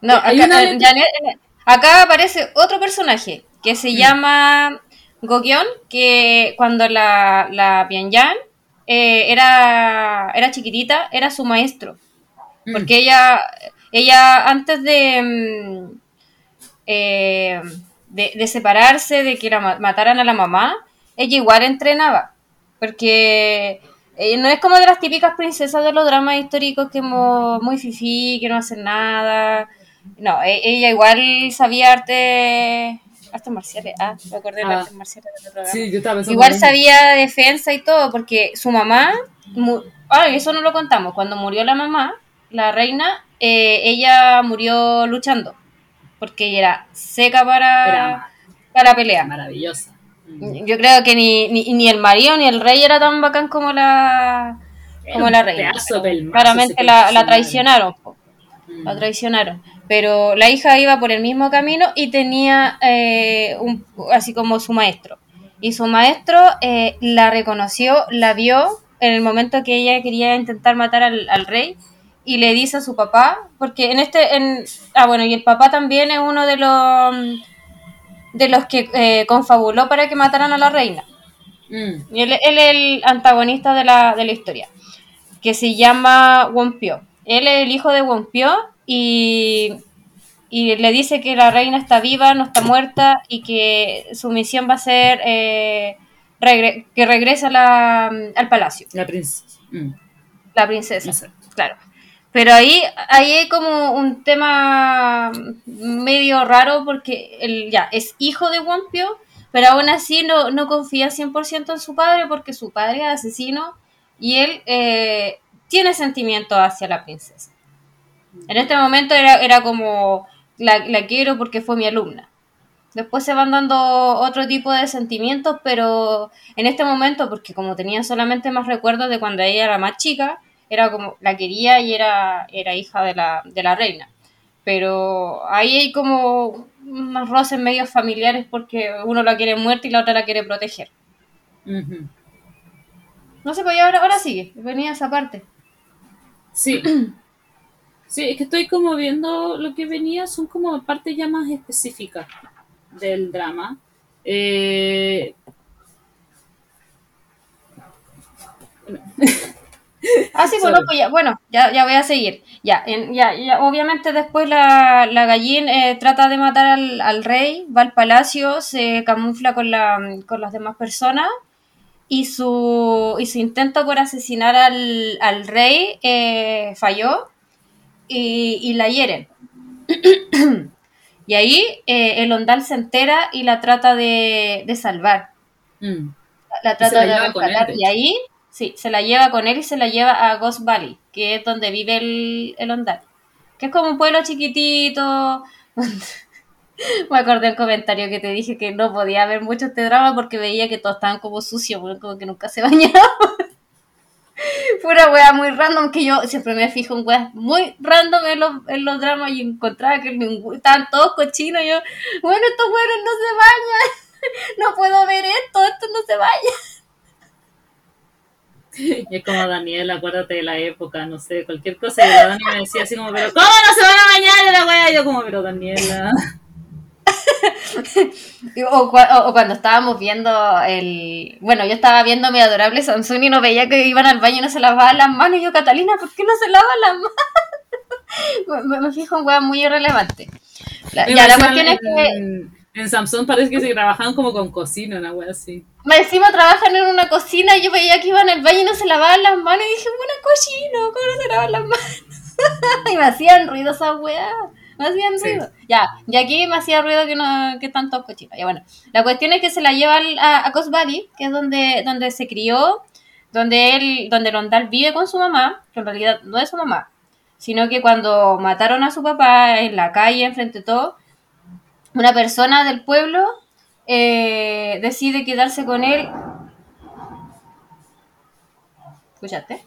No, Hay acá, una eh, Janet- acá aparece otro personaje que se llama Gokyeon, que cuando la, la Pyongyang eh, era, era chiquitita, era su maestro. Mm. Porque ella, ella antes de, mm, eh, de, de separarse, de que la ma- mataran a la mamá, ella igual entrenaba. Porque eh, no es como de las típicas princesas de los dramas históricos que mo- muy fifí, que no hacen nada. No, e- ella igual sabía arte, artes marciales. Ah, me acordé de Ah. artes marciales del programa. Sí, yo estaba pensando. Igual sabía defensa y todo, porque su mamá, mu- ah, eso no lo contamos, cuando murió la mamá, la reina, eh, ella murió luchando, porque ella era seca para, Era para pelear. maravillosa. Mm. Yo creo que ni, ni, ni el marido ni el rey era tan bacán como la, como la reina. Claramente la, la traicionaron. Mm. la traicionaron. Pero la hija iba por el mismo camino y tenía eh, un, así como su maestro. Y su maestro eh, la reconoció, la vio en el momento que ella quería intentar matar al, al rey y le dice a su papá, porque en este, en, ah bueno, y el papá también es uno de los de los que eh, confabuló para que mataran a la reina. Mm. Y él, él es el antagonista de la, de la historia, que se llama Wompio. Él es el hijo de Wompio y, y le dice que la reina está viva, no está muerta y que su misión va a ser eh, regre- que regrese a la- al palacio, La princesa. Mm. la princesa. Claro. Pero ahí, ahí hay como un tema medio raro porque él ya es hijo de Wompio, pero aún así no, no confía 100% en su padre porque su padre es asesino y él eh, tiene sentimientos hacia la princesa. En este momento era, era como, la, la quiero porque fue mi alumna. Después se van dando otro tipo de sentimientos, pero en este momento, porque como tenía solamente más recuerdos de cuando ella era más chica, era como la quería y era, era hija de la, de la reina. Pero ahí hay como unos roces medios familiares porque uno la quiere muerta y la otra la quiere proteger. No sé, pues ahora, ahora sigue, venía esa parte. Sí. Sí, es que estoy como viendo lo que venía, son como partes ya más específicas del drama. Eh, Ah, sí, bueno, pues ya, bueno, ya, ya voy a seguir. Ya, en- ya, ya, obviamente después la, la gallín eh, trata de matar al, al rey, va al palacio, se camufla con, la, con las demás personas y su, y su intento por asesinar al, al rey eh, falló y, y la hieren. y ahí eh, el ondal se entera y la trata de, de salvar mm. la se trata la de rescatar. y ahí, sí, se la lleva con él y se la lleva a Ghost Valley, que es donde vive el, el Ondal. Que es como un pueblo chiquitito. Me acordé del comentario que te dije que no podía ver mucho este drama porque veía que todos estaban como sucios, como que nunca se bañaban. Fue una wea muy random que yo siempre me fijo en weas muy random en los, en los dramas y encontraba que estaban todos cochinos. Y yo, bueno, estos weones no se bañan. No puedo ver esto, esto no se baña. Y es como Daniel, acuérdate de la época, no sé, cualquier cosa. Y la Dani me decía así como, pero ¿cómo no se van a bañar en la weá? Y yo como, pero Daniela. O, cua- o- o cuando estábamos viendo el... Bueno, yo estaba viendo mi adorable Samsung y no veía que iban al baño y no se lavaban las manos. Y yo, Catalina, ¿por qué no se lavan las manos? me, me fijo en weas muy irrelevantes. La- ya, la cuestión es que en, Samsung parece que se trabajaban como con cocina, una wea así. me encima trabajan en una cocina y yo veía que iban al baño y no se lavaban las manos. Y dije, buena cochino, ¿cómo no se lavan las manos? y me hacían ruido esas weas. Me hacían Sí. ruido. Ya, y aquí me hacía ruido que no que tantos cochinos. Ya bueno, la cuestión es que se la lleva al- a, a Coast Valley, que es donde, donde se crió, donde él, donde Rondal vive con su mamá, que en realidad no es su mamá, sino que cuando mataron a su papá en la calle, enfrente de todo, una persona del pueblo eh, decide quedarse con él. ¿Escuchaste?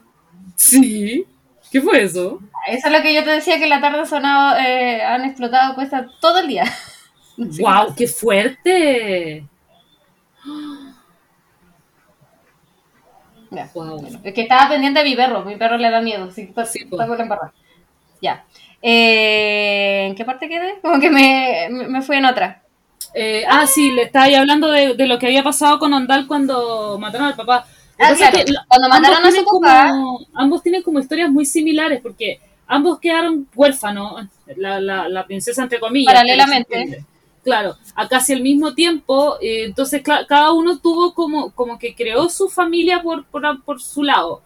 Sí. ¿Qué fue eso? Eso es lo que yo te decía que en la tarde sonado, eh, han explotado cuesta todo el día. ¡Wow! ¡Qué fuerte! Ya. ¡Wow! Es que estaba pendiente de mi perro, mi perro le da miedo, sí, está, Sí, está con la embarrada. Ya. Eh, ¿En qué parte quedé? Como que me, me, fui en otra. Eh, ah, sí, le estaba ahí hablando de, de lo que había pasado con Ondal cuando mataron al papá. Ah, es claro. que Cuando mataron a su papá, como- ambos tienen como historias muy similares porque ambos quedaron huérfanos, la, la, la princesa entre comillas. Paralelamente. Claro, a casi al mismo tiempo, eh, entonces cada uno tuvo como, como que creó su familia por, por, por su lado,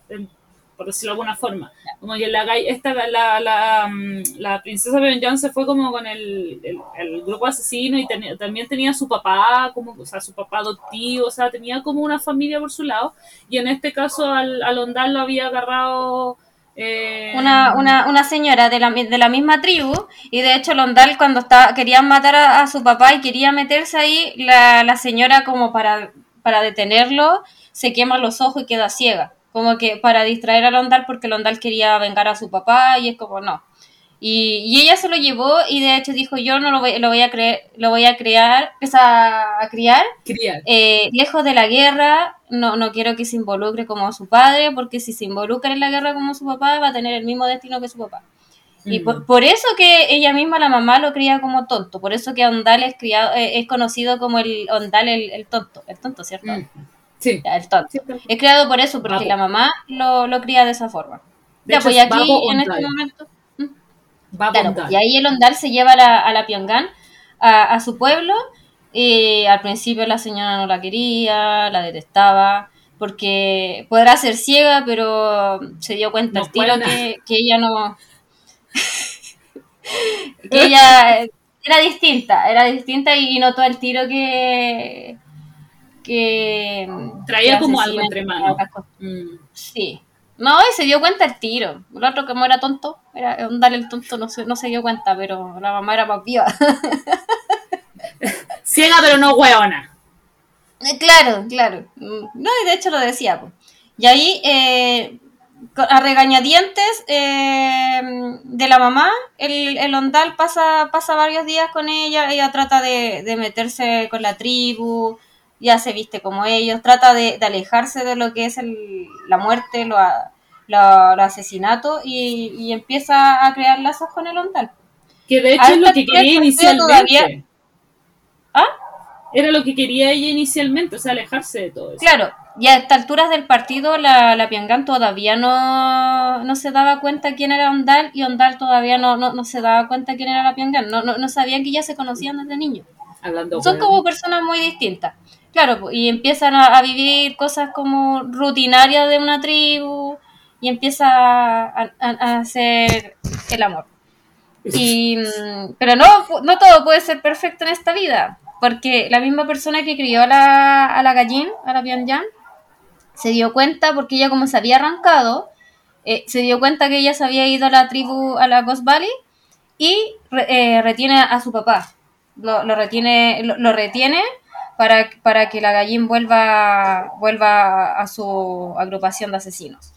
por decirlo de alguna forma. Como que la, esta, la, la, mm, la princesa Beonjan se fue como con el, el, el grupo asesino y también tenía su papá, como, o sea, su papá adoptivo, o sea, tenía como una familia por su lado. Y en este caso al, al Ondal lo había agarrado... eh, una, una, una señora de la, de la misma tribu, y de hecho Londal cuando estaba, querían matar a, a su papá y quería meterse ahí, la, la señora como para, para detenerlo, se quema los ojos y queda ciega. Como que para distraer a Londal porque Londal quería vengar a su papá y es como no. Y, y ella se lo llevó y de hecho dijo yo no lo voy, lo voy a creer, lo voy a crear, empieza a criar criar. eh, lejos de la guerra, no, no quiero que se involucre como su padre, porque si se involucra en la guerra como su papá, va a tener el mismo destino que su papá. Y Mm. por, por eso que ella misma, la mamá, lo cría como tonto, por eso que Ondal es, criado, eh, es conocido como el Ondal el, el tonto, el tonto, ¿cierto? Mm. Sí. Ya, el tonto. Sí, Es criado por eso, porque la mamá lo, lo cría de esa forma. De ya, hecho, pues aquí, en este momento... A Claro, y ahí el Ondal se lleva a la, a la Pyongyang, a, a su pueblo, y al principio la señora no la quería, la detestaba, porque podrá ser ciega, pero se dio cuenta No al tiro que, que ella no... que ella era distinta, era distinta y notó al tiro que... que Traía que como algo entre manos. Mm. Sí. No, y se dio cuenta el tiro. El otro, como era tonto, era Ondal el tonto, no se, no se dio cuenta, pero la mamá era más viva. Ciega pero no hueona. Eh, claro, claro. Mm, No, y de hecho lo decía. Y ahí, eh, a regañadientes eh, de la mamá, el, el Ondal pasa, pasa varios días con ella, ella trata de, de meterse con la tribu, ya se viste como ellos, trata de, de alejarse de lo que es el, la muerte, lo, lo, lo asesinato, y, y empieza a crear lazos con el Ondal. Que de hecho A es lo que quería inicialmente. todavía- ¿Ah? Era lo que quería ella inicialmente, o sea, alejarse de todo eso. Claro, y a estas alturas del partido la, la Pyongyang todavía no, no se daba cuenta quién era Ondal y Ondal todavía no, no, no se daba cuenta quién era la Pyongyang. No, no, no sabían que ya se conocían desde niños. Hablando Son como personas muy distintas. Claro, y empiezan a, vivir cosas como rutinarias de una tribu y empieza a, hacer el amor. Y, mm, pero no, no todo puede ser perfecto en esta vida, porque la misma persona que crió a la, a la gallín, a la Pyongyang, se dio cuenta, porque ella como se había arrancado, eh, se dio cuenta que ella se había ido a la tribu, a la Ghost Valley, y eh, retiene a su papá. Lo, lo retiene, lo retiene para, para que la gallín vuelva, vuelva a su agrupación de asesinos.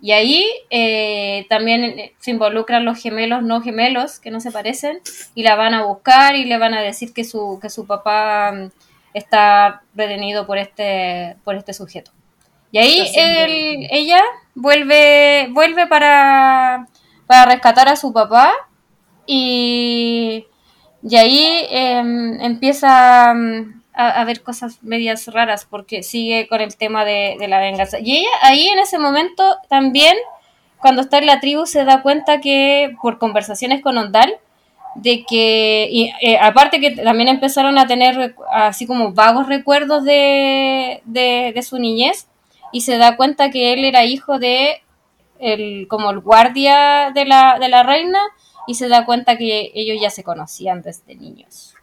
Y ahí eh, también eh, se involucran los gemelos no gemelos que no se parecen y la van a buscar y le van a decir que su, que su papá mm, está retenido por este, por este sujeto. Y ahí él- ella vuelve, vuelve para, para rescatar a su papá y, y ahí em, empieza mm, a, ver cosas medias raras porque sigue con el tema de, la venganza. Y ella ahí en ese momento también, cuando está en la tribu, se da cuenta que por conversaciones con Ondal, de que, y, eh, aparte que también empezaron a tener así como vagos recuerdos de, de, de su niñez, y se da cuenta que él era hijo de el, como el guardia de la, de la reina, y se da cuenta que ellos ya se conocían desde niños.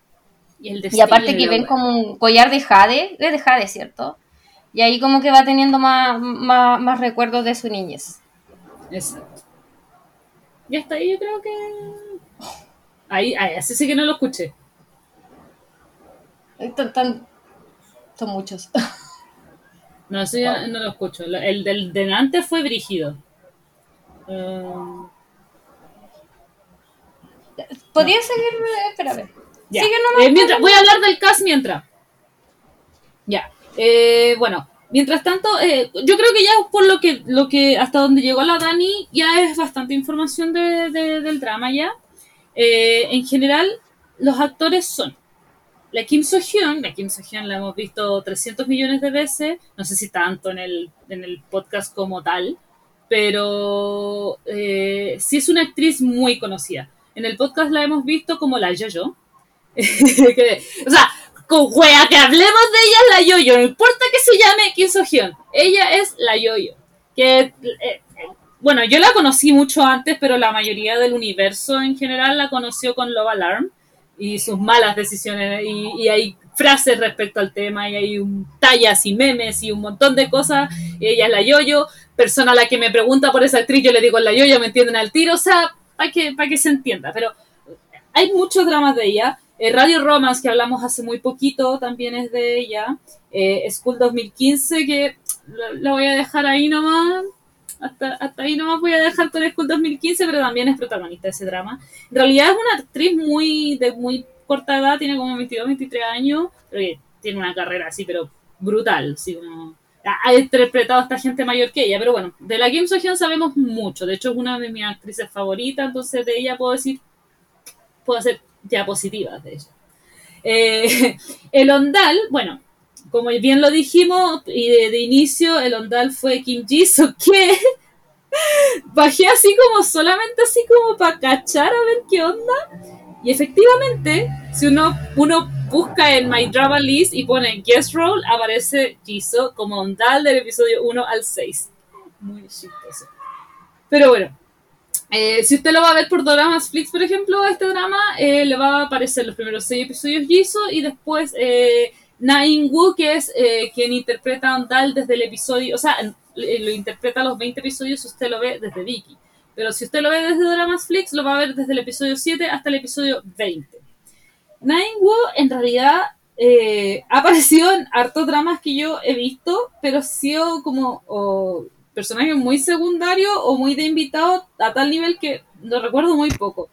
Y, el Y destino aparte que ven como un collar de jade, es de jade, ¿cierto? Y ahí como que va teniendo más, más, más recuerdos de su niñez. Exacto. Y hasta ahí yo creo que. Ahí, ahí, así sí que no lo escuché. Tan- tan- son muchos. No, eso ya no lo escucho. El del delante fue brígido. Eh, Podría seguir, eh, espérame. Ya. Sigue nomás, Eh, mientras, voy a hablar del cast mientras. Ya. Eh, bueno, mientras tanto, eh, yo creo que ya por lo que, lo que hasta donde llegó la Dani, ya es bastante información de- de- del drama ya. Eh, en general, los actores son la Kim So Hyun, la Kim So Hyun la hemos visto 300 millones de veces, no sé si tanto en el, en el podcast como tal, pero eh, sí es una actriz muy conocida. En el podcast la hemos visto como la Yo-Yo. O sea, wea que hablemos de ella es la Yo-Yo, no importa que se llame Kim So ella es la Yo-Yo. Que, eh, bueno, yo la conocí mucho antes, pero la mayoría del universo en general la conoció con Love Alarm y sus malas decisiones y, hay frases respecto al tema y hay un, tallas y memes y un montón de cosas ella es la yoyo persona a la que me pregunta por esa actriz yo le digo la yoyo me entienden al tiro o sea para que, para que se entienda pero hay muchos dramas de ella Eh, Radio Romance que hablamos hace muy poquito también es de ella. Eh, School 2015 que la, voy a dejar ahí nomás. Hasta, hasta ahí nomás voy a dejar con School 2015, pero también es protagonista de ese drama. En realidad es una actriz muy de muy corta edad, tiene como 22, 23 años, pero que tiene una carrera así, pero brutal, así como... Ha ha interpretado a esta gente mayor que ella, pero bueno, de la Kim So Hyun sabemos mucho, de hecho es una de mis actrices favoritas, entonces de ella puedo decir, puedo hacer diapositivas de ella. Eh, el Ondal, bueno, como bien lo dijimos, y de, de inicio el Ondal fue Kim Jisoo, que bajé así como solamente así como para cachar a ver qué onda. Y efectivamente, si uno, uno busca en My Drama List y pone Guest Role, aparece Jisoo como Ondal del episodio 1 al 6. Muy chistoso. Pero bueno, eh, si usted lo va a ver por Doramas Flix, por ejemplo, este drama, eh, le va a aparecer los primeros seis episodios Jisoo y después eh, Nain Woo, que es eh, quien interpreta a Ondal desde el episodio, o sea, lo interpreta los 20 episodios si usted lo ve desde Vicky. Pero si usted lo ve desde Doramas Flix, lo va a ver desde el episodio 7 hasta el episodio 20. Nain Woo, en realidad, ha aparecido en hartos dramas que yo he visto, pero ha sido como personaje muy secundario o muy de invitado a tal nivel que lo recuerdo muy poco.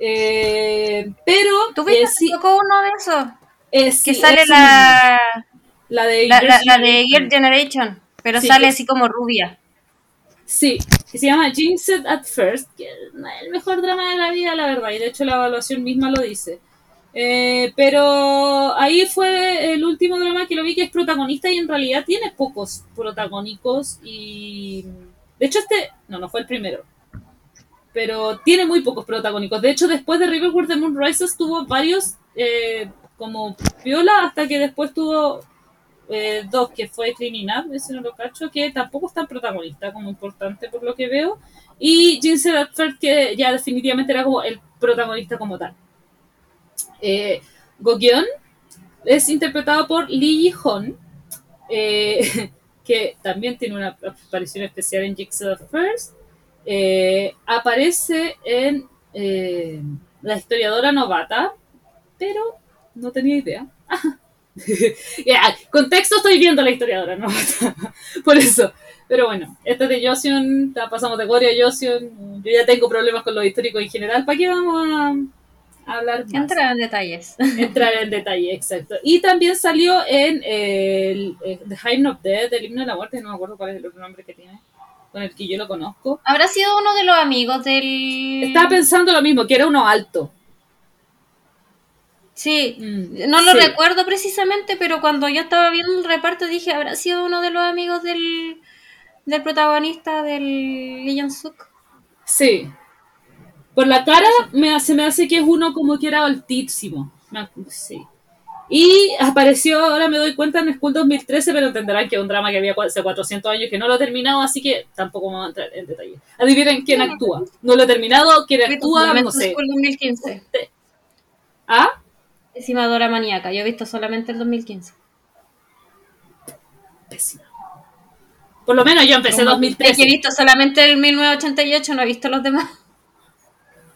Eh, pero ¿Tú viste eh, sí, poco uno de esos? eh, sí, Que sale la, la de la, la, de Generation. Girl Generation, pero Sí, sale así como rubia. Sí, que se llama Jinxed at First, que es el mejor drama de la vida, la verdad, y de hecho la evaluación misma lo dice. Eh, pero ahí fue el último drama que lo vi que es protagonista y en realidad tiene pocos protagónicos y... De hecho este... No, no fue el primero. Pero tiene muy pocos protagónicos. De hecho, después de River Where the Moon Rises tuvo varios eh, como viola hasta que después tuvo eh, dos, que fue Cleaning Up, ese no lo cacho, que tampoco es tan protagonista como importante por lo que veo. Y Jinsei Radford, que ya definitivamente era como el protagonista como tal. Eh, Gokyeon es interpretado por Lee Ji-hon, eh, que también tiene una aparición especial en Jigsaw First. Eh, aparece en eh, La historiadora novata, pero no tenía idea. Ya, contexto estoy viendo la historiadora novata, por eso. Pero bueno, este es de Joseon, pasamos de Gory a Joseon, yo ya tengo problemas con los históricos en general, ¿para qué vamos hablar más. Entrar en detalles. Entrar en detalle, exacto. Y también salió en eh, el, eh, The Hymn of Death, el himno de la muerte, no me acuerdo cuál es el otro nombre que tiene, con el que yo lo conozco. ¿Habrá sido uno de los amigos del. Estaba pensando lo mismo, que era uno alto. Sí, Mm, no lo sí. recuerdo precisamente, pero cuando yo estaba viendo el reparto dije, ¿habrá sido uno de los amigos del, del protagonista del Lee Jong-suk? Sí. Por la cara me hace, me hace que es uno como que era altísimo. Sí. Y apareció, ahora me doy cuenta, en School 2013, pero entenderán que es un drama que había hace 400 años que no lo he terminado, así que tampoco vamos a entrar en detalle. Adivinen quién actúa. No lo he terminado, quién actúa, no sé. School 2015. ¿Ah? Decimadora maníaca, yo he visto solamente el 2015. Pésima. Por lo menos yo empecé Es 2013. que he visto solamente el 1988, no he visto los demás.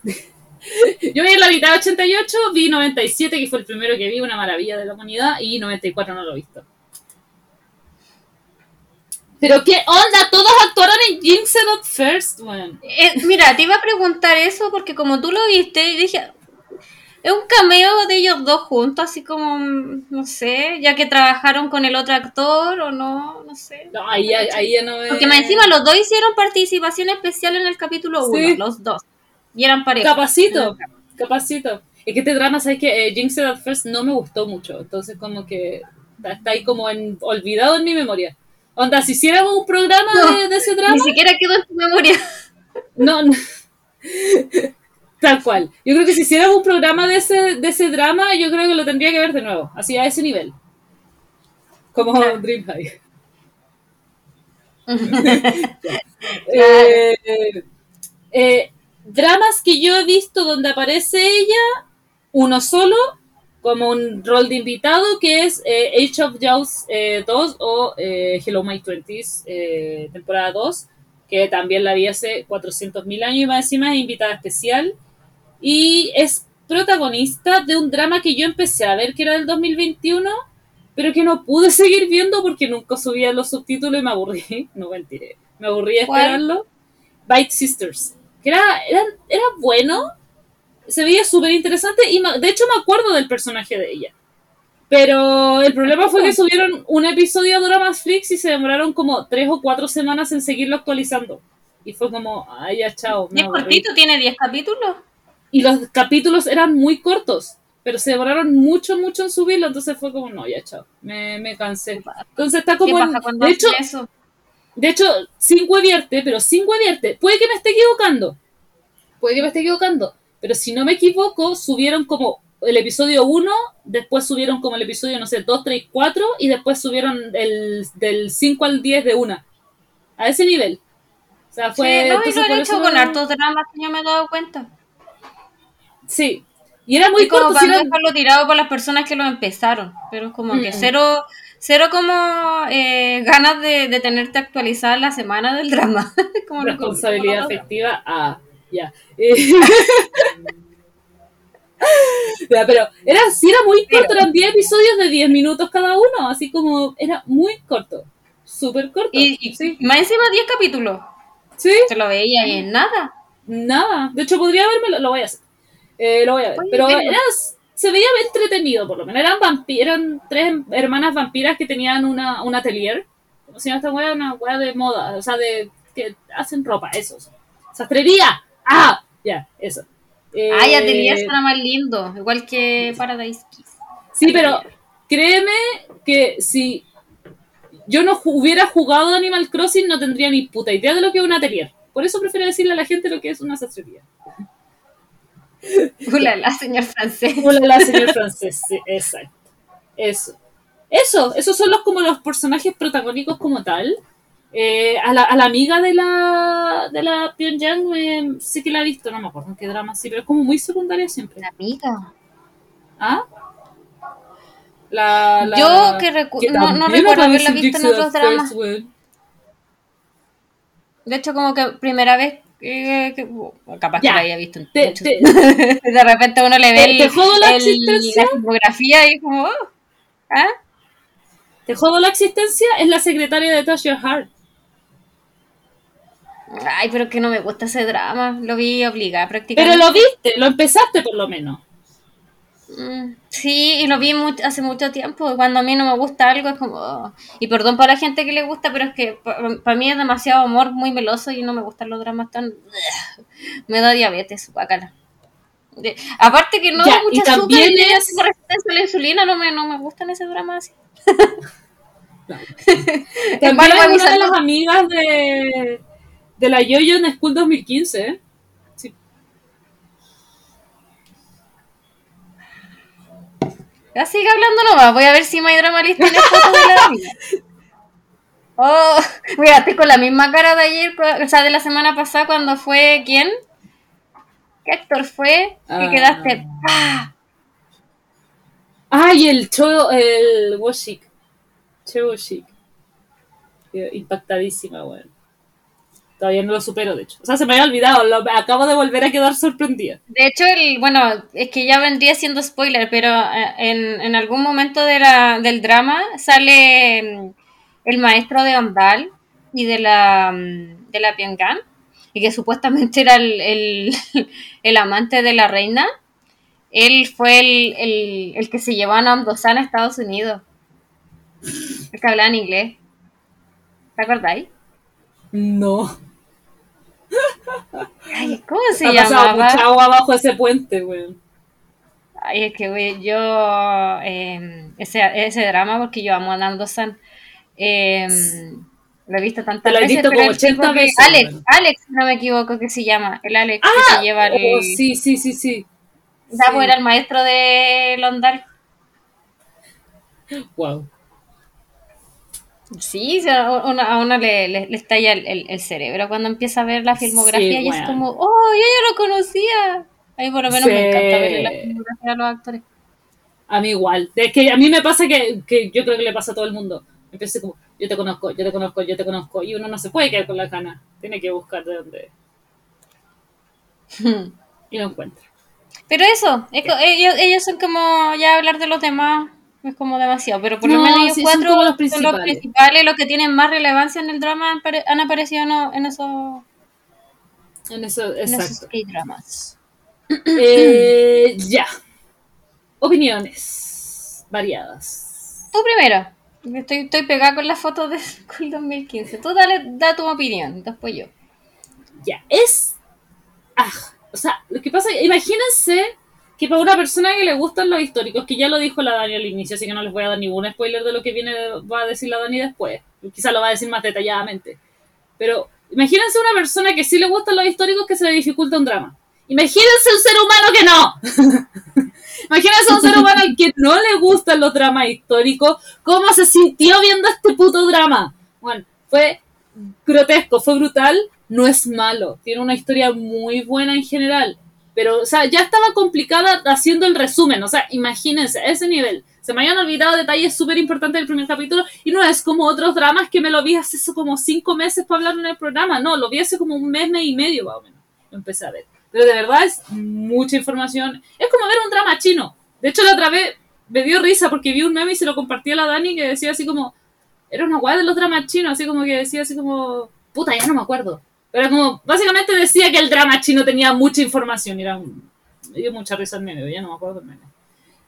Yo vi en la mitad de 88, vi 97, que fue el primero que vi, una maravilla de la humanidad, y 94 no lo he visto. Pero qué onda, todos actuaron en Jinxed at First, bueno. Eh, mira, te iba a preguntar eso porque como tú lo viste, dije, es un cameo de ellos dos juntos, así como, mm, no sé, ya que trabajaron con el otro actor o no, no sé. No, ahí, ya- ahí ya no me... Porque encima los dos hicieron participación especial en el capítulo 1, Sí. los dos. Y eran pareja. Capacito, capacito. Es que este drama, ¿sabes que eh, Jinxed at First no me gustó mucho, entonces como que está, ahí como en, olvidado en mi memoria. Onda, si hiciéramos un programa No, de, de ese drama... Ni siquiera quedó en tu memoria. No, no. Tal cual. Yo creo que si hiciéramos un programa de ese, de ese drama, yo creo que lo tendría que ver de nuevo, así a ese nivel. Como Dream High. Eh, eh, dramas que yo he visto donde aparece ella, uno solo, como un rol de invitado, que es eh, Age of Jaws eh, 2 o eh, Hello My Twenties, eh, temporada 2, que también la vi hace 400.000 años y más encima es invitada especial. Y es protagonista de un drama que yo empecé a ver que era del 2021, pero que no pude seguir viendo porque nunca subía los subtítulos y me aburrí. No mentiré. Me aburrí de esperarlo. Bite Sisters. Que era, era, era bueno, se veía súper interesante y de hecho me acuerdo del personaje de ella. Pero el problema fue que subieron un episodio a Dramas Flix y se demoraron como tres o cuatro semanas en seguirlo actualizando. Y fue como, ay, ya, chao. es cortito, tiene 10 capítulos. Y los capítulos eran muy cortos, pero se demoraron mucho, mucho en subirlo, entonces fue como, no, ya, chao. Me, me cansé. Entonces está ¿Qué como... en- de hecho, eso? De hecho, sin huevierte, pero sin huevierte. Puede que me esté equivocando. Puede que me esté equivocando. Pero si no me equivoco, subieron como el episodio 1, después subieron como el episodio, no sé, 2, 3, 4, y después subieron el, del 5 al 10 de una. A ese nivel. O sea, fue... sí, no, y lo han hecho con hartos dramas yo me he dado cuenta. Sí. Y era muy como corto. para sí no eran- dejarlo tirado por las personas que lo empezaron. Pero es como que Mm. cero, cero como eh, ganas de, de tenerte actualizada la semana del drama. como lo- responsabilidad como lo- afectiva ah ya Eh, Ya, pero era sí era muy corto eran 10 episodios de 10 minutos cada uno así como era muy corto súper corto Y, y sí más encima 10 capítulos. sí Se lo veía y en nada. nada de hecho podría verme lo voy a hacer Eh, lo voy a ver Oye, pero era, se veía entretenido por lo menos eran vampi- eran tres hermanas vampiras que tenían una un atelier ¿cómo se llama esta wea? una wea de moda o sea de que hacen ropa eso sastrería ah ya eso Ay, Eh, Atelier suena más lindo. Igual que Paradise Kiss. Sí, pero créeme que si yo no ju- hubiera jugado Animal Crossing no tendría ni puta idea de lo que es un atelier. Por eso prefiero decirle a la gente lo que es una sastrería. Ulala, señor francés. Hola, la señor francés, sí, exacto. Eso. Eso, esos son los como los personajes protagónicos como tal. Eh, a, la, a la amiga de la de la Pyongyang eh, sí que la he visto, no me acuerdo en qué drama sí, pero es como muy secundaria siempre. La amiga. ¿Ah? La, la- Yo que recu- que no- recuerdo haberla visto en otros dramas. De hecho, como que primera vez que- capaz Ya. que la había visto en Te- te- De repente uno le ve te- el- te jodo la el- existencia. la filmografía y como, oh, ¿ah? Te jodo la existencia, es la secretaria de Touch Your Heart. Ay, pero que no me gusta ese drama. Lo vi obligada prácticamente. Pero lo viste, lo empezaste por lo menos. Mm, Sí, y lo vi mu- hace mucho tiempo. Cuando a mí no me gusta algo es como... oh. Y perdón para la gente que le gusta, pero es que para mí es demasiado amor muy meloso y no me gustan los dramas tan... Me da diabetes, bacala. De- aparte que no Ya, da y mucha azúcar también y es- resistencia a la insulina, no me, no me gustan ese drama así. También es una de las amigas de, de la Yoyo en School 2015. Ya sigue hablando nomás, voy a ver si My Drama List tiene fotos de la amiga. Oh, mira, estoy con la misma cara de ayer, o sea, de la semana pasada cuando fue, ¿quién? ¿Qué actor fue? Que Ah. quedaste, ¡ah! Ay, el Cho, el Woshik. Che Impactadísima, weón. Todavía no lo supero, de hecho. O sea, se me había olvidado. Lo, acabo de volver a quedar sorprendida. De hecho, el, bueno, es que ya vendría siendo spoiler, pero eh, en, en algún momento de la, del drama sale mm, el maestro de Ondal y de la, mm, de la Pyongan, y que supuestamente era el, el, el amante de la reina. Él fue el, el, el que se llevó a Namdo-san a Estados Unidos. El que hablaba en inglés. ¿Te acordáis? No. Ay, ¿Cómo se ha pasado llamaba? mucha agua bajo ese puente, weón. Ay, es que güey, yo eh, ese, ese drama porque yo amo a Nando San. Eh, lo he visto tantas Te lo he veces. visto pero como el chico 80 que- veces, Alex, bueno. Alex, no me equivoco que se llama. El Alex que se lleva el. Oh, sí, sí, sí, sí. Ya, Sí. era el maestro de Londal. Wow. Sí, a uno, a uno le, le, le estalla el, el- el cerebro cuando empieza a ver la filmografía Sí, y es como, oh, yo ya lo conocía. Ahí por lo menos Sí. me encanta ver la filmografía de los actores. A mí igual. Es que a mí me pasa que, que yo creo que le pasa a todo el mundo. Empecé como, yo te conozco, yo te conozco, yo te conozco. Y uno no se puede quedar con la gana. Tiene que buscar de dónde. Y lo encuentra. Pero eso, es co- ellos, ellos son como ya hablar de los demás es como demasiado, pero por lo No, menos ellos sí, son cuatro como los son principales. los principales, los que tienen más relevancia en el drama han, pare- han aparecido no- en esos, En eso, en esos. K-dramas. Eh, ya. Opiniones variadas. Tú primero, estoy, estoy pegada con las fotos de School 2015. Tú dale, da tu opinión, después yo. Ya, es. Ah, o sea, lo que pasa, imagínense que para una persona que le gustan los históricos, que ya lo dijo la Dani al inicio, así que no les voy a dar ningún spoiler de lo que viene, va a decir la Dani después. Quizá lo va a decir más detalladamente. Pero imagínense una persona que sí le gustan los históricos que se le dificulta un drama. Imagínense un ser humano que no. Imagínense un ser humano que no le gustan los dramas históricos, cómo se sintió viendo este puto drama. Bueno, fue grotesco, fue brutal, no es malo, tiene una historia muy buena en general, pero, o sea, ya estaba complicada haciendo el resumen, o sea, imagínense, a ese nivel. Se me habían olvidado detalles súper importantes del primer capítulo y no es como otros dramas que me lo vi hace como cinco meses para hablar en el programa, no, lo vi hace como un mes, mes y medio más o menos, lo empecé a ver. Pero de verdad es mucha información, es como ver un drama chino. De hecho, la otra vez me dio risa porque vi un meme y se lo compartí a la Dani que decía así como, era una guay de los dramas chinos, así como que decía así como, puta, ya no me acuerdo. Pero como, básicamente decía que el drama chino tenía mucha información era un, me dio mucha risa el meme, ya no me acuerdo el meme.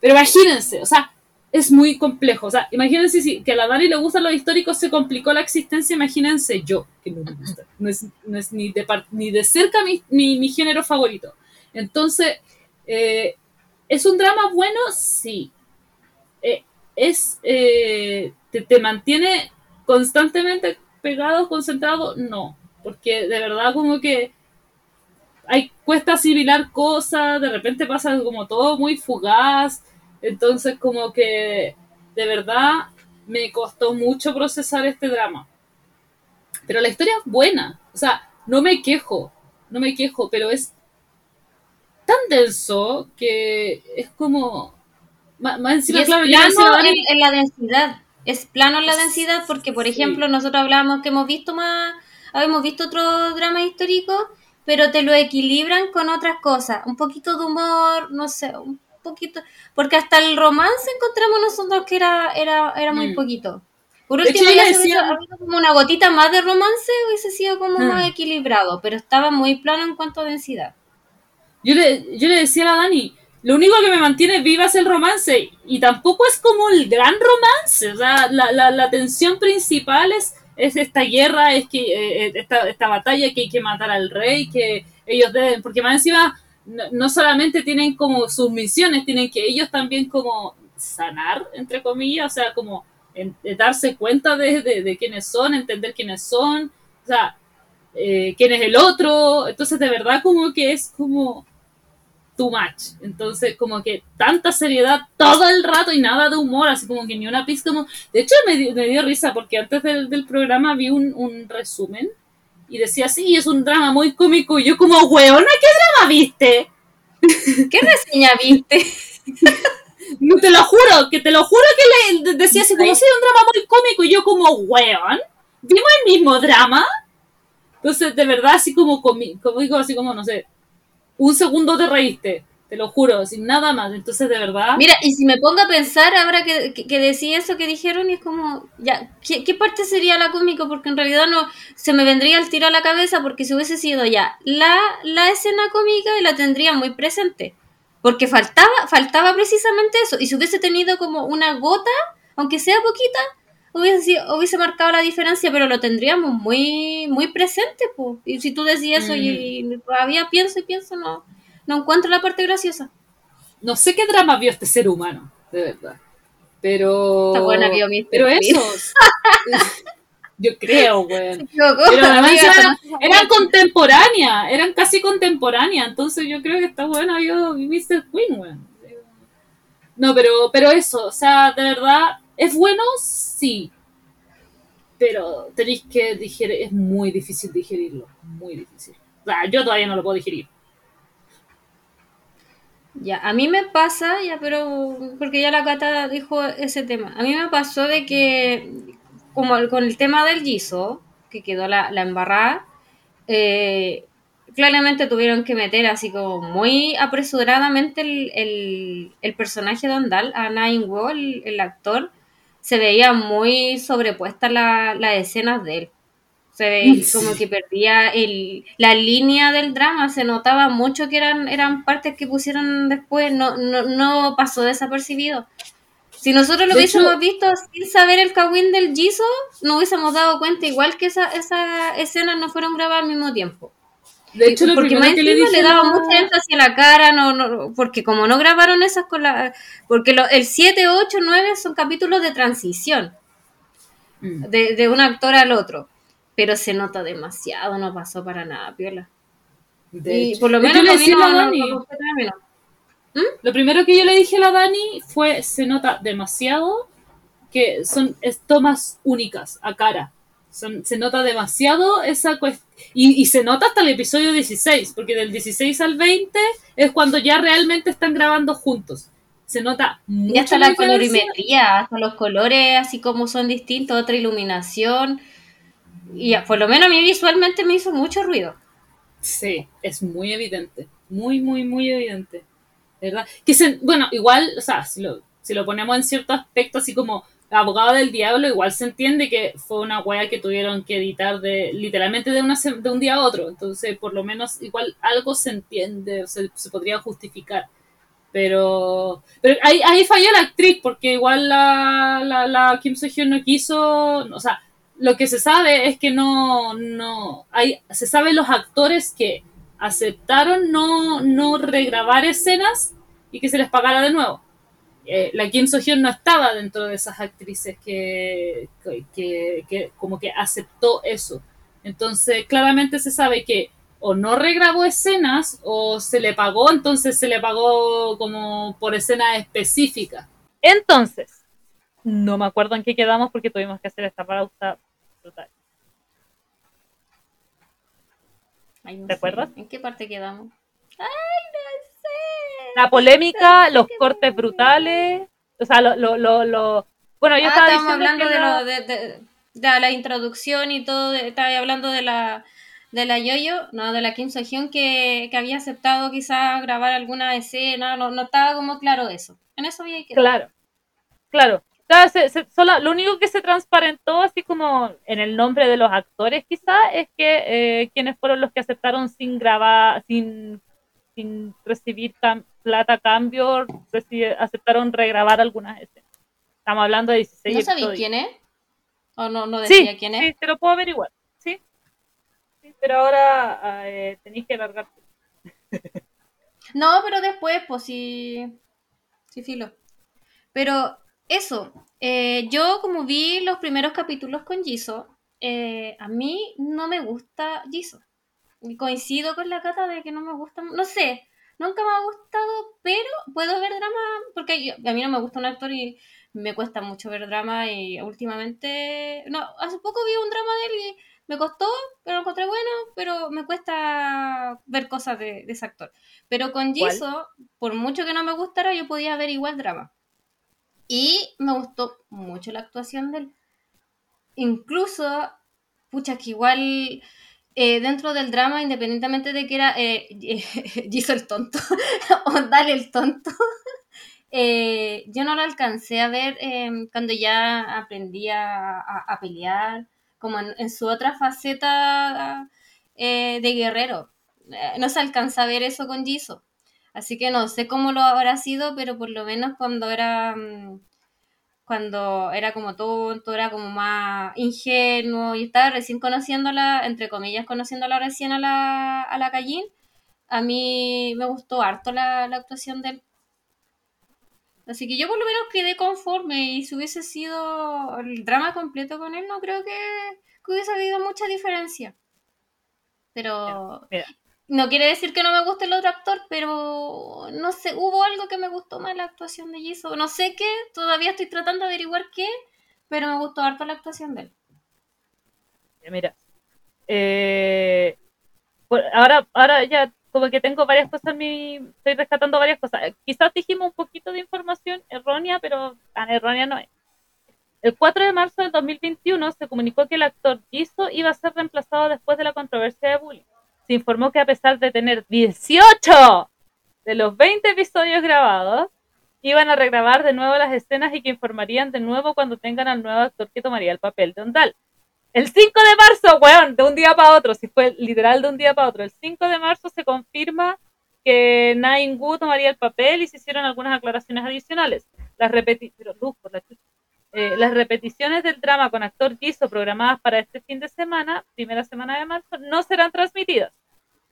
Pero imagínense, o sea, es muy complejo. O sea, imagínense si que a la Dani le gustan los históricos, se complicó la existencia, imagínense yo, que no me gusta. No es, ni, de ni de cerca mi género favorito. Entonces, eh, ¿es un drama bueno? Sí. Eh, es, eh, te, te mantiene constantemente pegado, concentrado? No. Porque de verdad como que hay, cuesta asimilar cosas, de repente pasa como todo muy fugaz, entonces como que de verdad me costó mucho procesar este drama. Pero la historia es buena, o sea, no me quejo, no me quejo, pero es tan denso que es como... Más, encima, es claro, ya plano Dani- en, en la densidad. Es plano en la densidad porque, por Sí. ejemplo, nosotros hablábamos que hemos visto más, habíamos visto otro drama histórico, pero te lo equilibran con otras cosas. Un poquito de humor, no sé, un poquito. Porque hasta el romance encontramos nosotros que era, era, era muy Mm. poquito. Por último, hecho, hubiese decía- habido como una gotita más de romance, hubiese sido como Mm. más equilibrado, pero estaba muy plano en cuanto a densidad. Yo le, yo le decía a la Dani, lo único que me mantiene viva es el romance y tampoco es como el gran romance, o sea, la, la, la tensión principal es, es esta guerra, es que eh, esta, esta batalla que hay que matar al rey, que ellos deben, porque más encima no, no solamente tienen como sus misiones, tienen que ellos también como sanar, entre comillas, o sea, como darse cuenta de, de, de quiénes son, entender quiénes son, o sea, eh, quién es el otro, entonces de verdad como que es como too much, entonces como que tanta seriedad todo el rato y nada de humor, así como que ni una pizca como... De hecho me, dio- me dio risa porque antes del, del programa vi un, un resumen y decía, sí, es un drama muy cómico y yo como, weona, ¿qué drama viste? ¿Qué reseña viste? No te lo juro, que te lo juro que le de- decía así como si un drama muy cómico y yo como, weón, vimos el mismo drama. Entonces, de verdad, así como comi- cómico, así como, no sé, un segundo te reíste, te lo juro, sin nada más. Entonces, de verdad, Mira, y si me pongo a pensar ahora que, que, decía eso que dijeron, y es como, ya, ¿qué, parte sería la cómica? Porque en realidad no se me vendría el tiro a la cabeza, porque si hubiese sido ya la, la escena cómica, la tendría muy presente. Porque faltaba, faltaba precisamente eso. Y si hubiese tenido como una gota, aunque sea poquita, hubiese, hubiese marcado la diferencia, pero lo tendríamos muy, muy presente. po. Y si tú decías eso, Mm. y, y todavía pienso y pienso, no, no encuentro la parte graciosa. no sé qué drama vio este ser humano, de verdad. Pero. Está buena, vio Mr. Pero Bean. eso. yo creo, weón. Pero además eran, contemporáneas, eran casi contemporáneas, entonces yo creo que está bueno yo Mr. Queen, weón. No, pero, pero eso, o sea, de verdad, ¿es bueno? Sí. Pero tenéis que digerir, es muy difícil digerirlo, muy difícil. O sea, yo todavía no lo puedo digerir. Ya, a mí me pasa, ya, pero porque ya la Cata dijo ese tema. A mí me pasó de que, como con el tema del guiso, que quedó la, la embarrada, eh, claramente tuvieron que meter así como muy apresuradamente el, el, personaje de Ondal, a Nine Wall, el actor, se veía muy sobrepuesta la- las escenas de él. Se ve Sí. como que perdía el, la línea del drama, se notaba mucho que eran, eran partes que pusieron después, no, no, no pasó desapercibido. Si nosotros lo hubiésemos hecho- visto sin saber el Kawin del Jisoo, no hubiésemos dado cuenta igual que esa, esas escenas no fueron grabadas al mismo tiempo. De hecho, lo porque más que le le daba mucha énfasis a la cara, no, no, porque como no grabaron esas con la... Porque lo- el 7, 8, 9 son capítulos de transición Mm. de, de un actor al otro. Pero se nota demasiado, no pasó para nada, piola. De Y hecho. por lo menos le a Dani, no. Lo primero que yo le dije a la Dani fue, se nota demasiado que son tomas únicas a cara. Son, se nota demasiado esa cuestión. Y, y se nota hasta el episodio 16, porque del 16 al 20 es cuando ya realmente están grabando juntos. Se nota mucho Y hasta la colorimetría, hasta los colores, así como son distintos, otra iluminación. Y por lo menos a mí visualmente me hizo mucho ruido. Sí, es muy evidente. Muy, muy, muy evidente. ¿Verdad? Que se, bueno, igual, o sea, si lo, si lo ponemos en cierto aspecto, así como abogado del diablo, igual se entiende que fue una wea que tuvieron que editar de literalmente de, una, de un día a otro. Entonces, por lo menos, igual algo se entiende, se, se podría justificar. Pero, pero ahí, ahí falló la actriz, porque igual la, la, la Kim So-hyun no quiso, o sea, lo que se sabe es que no, no, hay, se sabe los actores que aceptaron no, no regrabar escenas y que se les pagara de nuevo. Eh, la Kim So-hyun no estaba dentro de esas actrices que, que, que- como que aceptó eso. Entonces, claramente se sabe que o no regrabó escenas o se le pagó, entonces se le pagó como por escena específica. Entonces, no me acuerdo en qué quedamos porque tuvimos que hacer esta pausa brutal. Ay, no ¿Te sé. acuerdas? ¿En qué parte quedamos? La polémica, los cortes brutales, o sea, lo, lo, lo, lo- bueno, yo Ah, estaba diciendo hablando que de, la- lo, de, de- de la introducción y todo, estaba hablando de la de la Yoyo, no, de la Kim So Hyun que, que había aceptado quizás grabar alguna escena, no, no estaba como claro eso. En eso había que Claro, claro. O sea, se- se- solo- lo único que se transparentó, así como en el nombre de los actores, quizá, es que eh, quienes fueron los que aceptaron sin grabar, sin sin recibir cam- plata a cambio, aceptaron regrabar algunas escenas. Estamos hablando de 16 ¿No sabéis quién es? ¿O no, no Sí, decía quién es? sí, te lo puedo averiguar. Sí. Sí, pero ahora eh, tenéis que largar. No, pero después, pues sí. Sí, filo. Pero eso, eh, yo como vi los primeros capítulos con Jisoo, eh, a mí no me gusta Jisoo. Coincido con la cata de que no me gusta, no sé, nunca me ha gustado, pero puedo ver drama, porque yo- a mí no me gusta un actor y me cuesta mucho ver drama y últimamente, no, hace poco vi un drama de él y me costó, pero lo encontré bueno, pero me cuesta ver cosas de, de ese actor. Pero con. Jisoo, por mucho que no me gustara, yo podía ver igual drama. Y me gustó mucho la actuación de él. Incluso, pucha, que igual eh, dentro del drama, independientemente de que era eh, el tonto o Dale el tonto, eh, yo no lo alcancé a ver eh, cuando ya aprendí a, pelear, como en, su otra faceta eh, de guerrero. No se alcanza a ver eso con Jisoo. Así que no sé cómo lo habrá sido, pero por lo menos cuando era mm, cuando era como tonto, era como más ingenuo y estaba recién conociéndola, entre comillas, conociéndola recién a la, a la Cayin, a mí me gustó harto la, la actuación de él. Así que yo por lo menos quedé conforme y si hubiese sido el drama completo con él, no creo que, hubiese habido mucha diferencia. Pero no quiere decir que no me guste el otro actor, pero no sé, hubo algo que me gustó más la actuación de Jisoo. No sé qué, todavía estoy tratando de averiguar qué, pero me gustó harto la actuación de él. mira. Eh, ahora, ahora ya como que tengo varias cosas en mi... Estoy rescatando varias cosas. Eh, Quizás dijimos un poquito de información errónea, pero tan errónea no es. El 4 de marzo del 2021 se comunicó que el actor Jisoo iba a ser reemplazado después de la controversia de bullying. Se informó que a pesar de tener 18 de los 20 episodios grabados, iban a regrabar de nuevo las escenas y que informarían de nuevo cuando tengan al nuevo actor que tomaría el papel de Ondal. El 5 de marzo, weón, de un día para otro, si fue literal de un día para otro, el 5 de marzo se confirma que Nain Wu tomaría el papel y se hicieron algunas aclaraciones adicionales. Las, repeti pero, luz, por la chucha. Eh, las repeticiones del drama con actor Jisoo programadas para este fin de semana, primera semana de marzo, no serán transmitidas.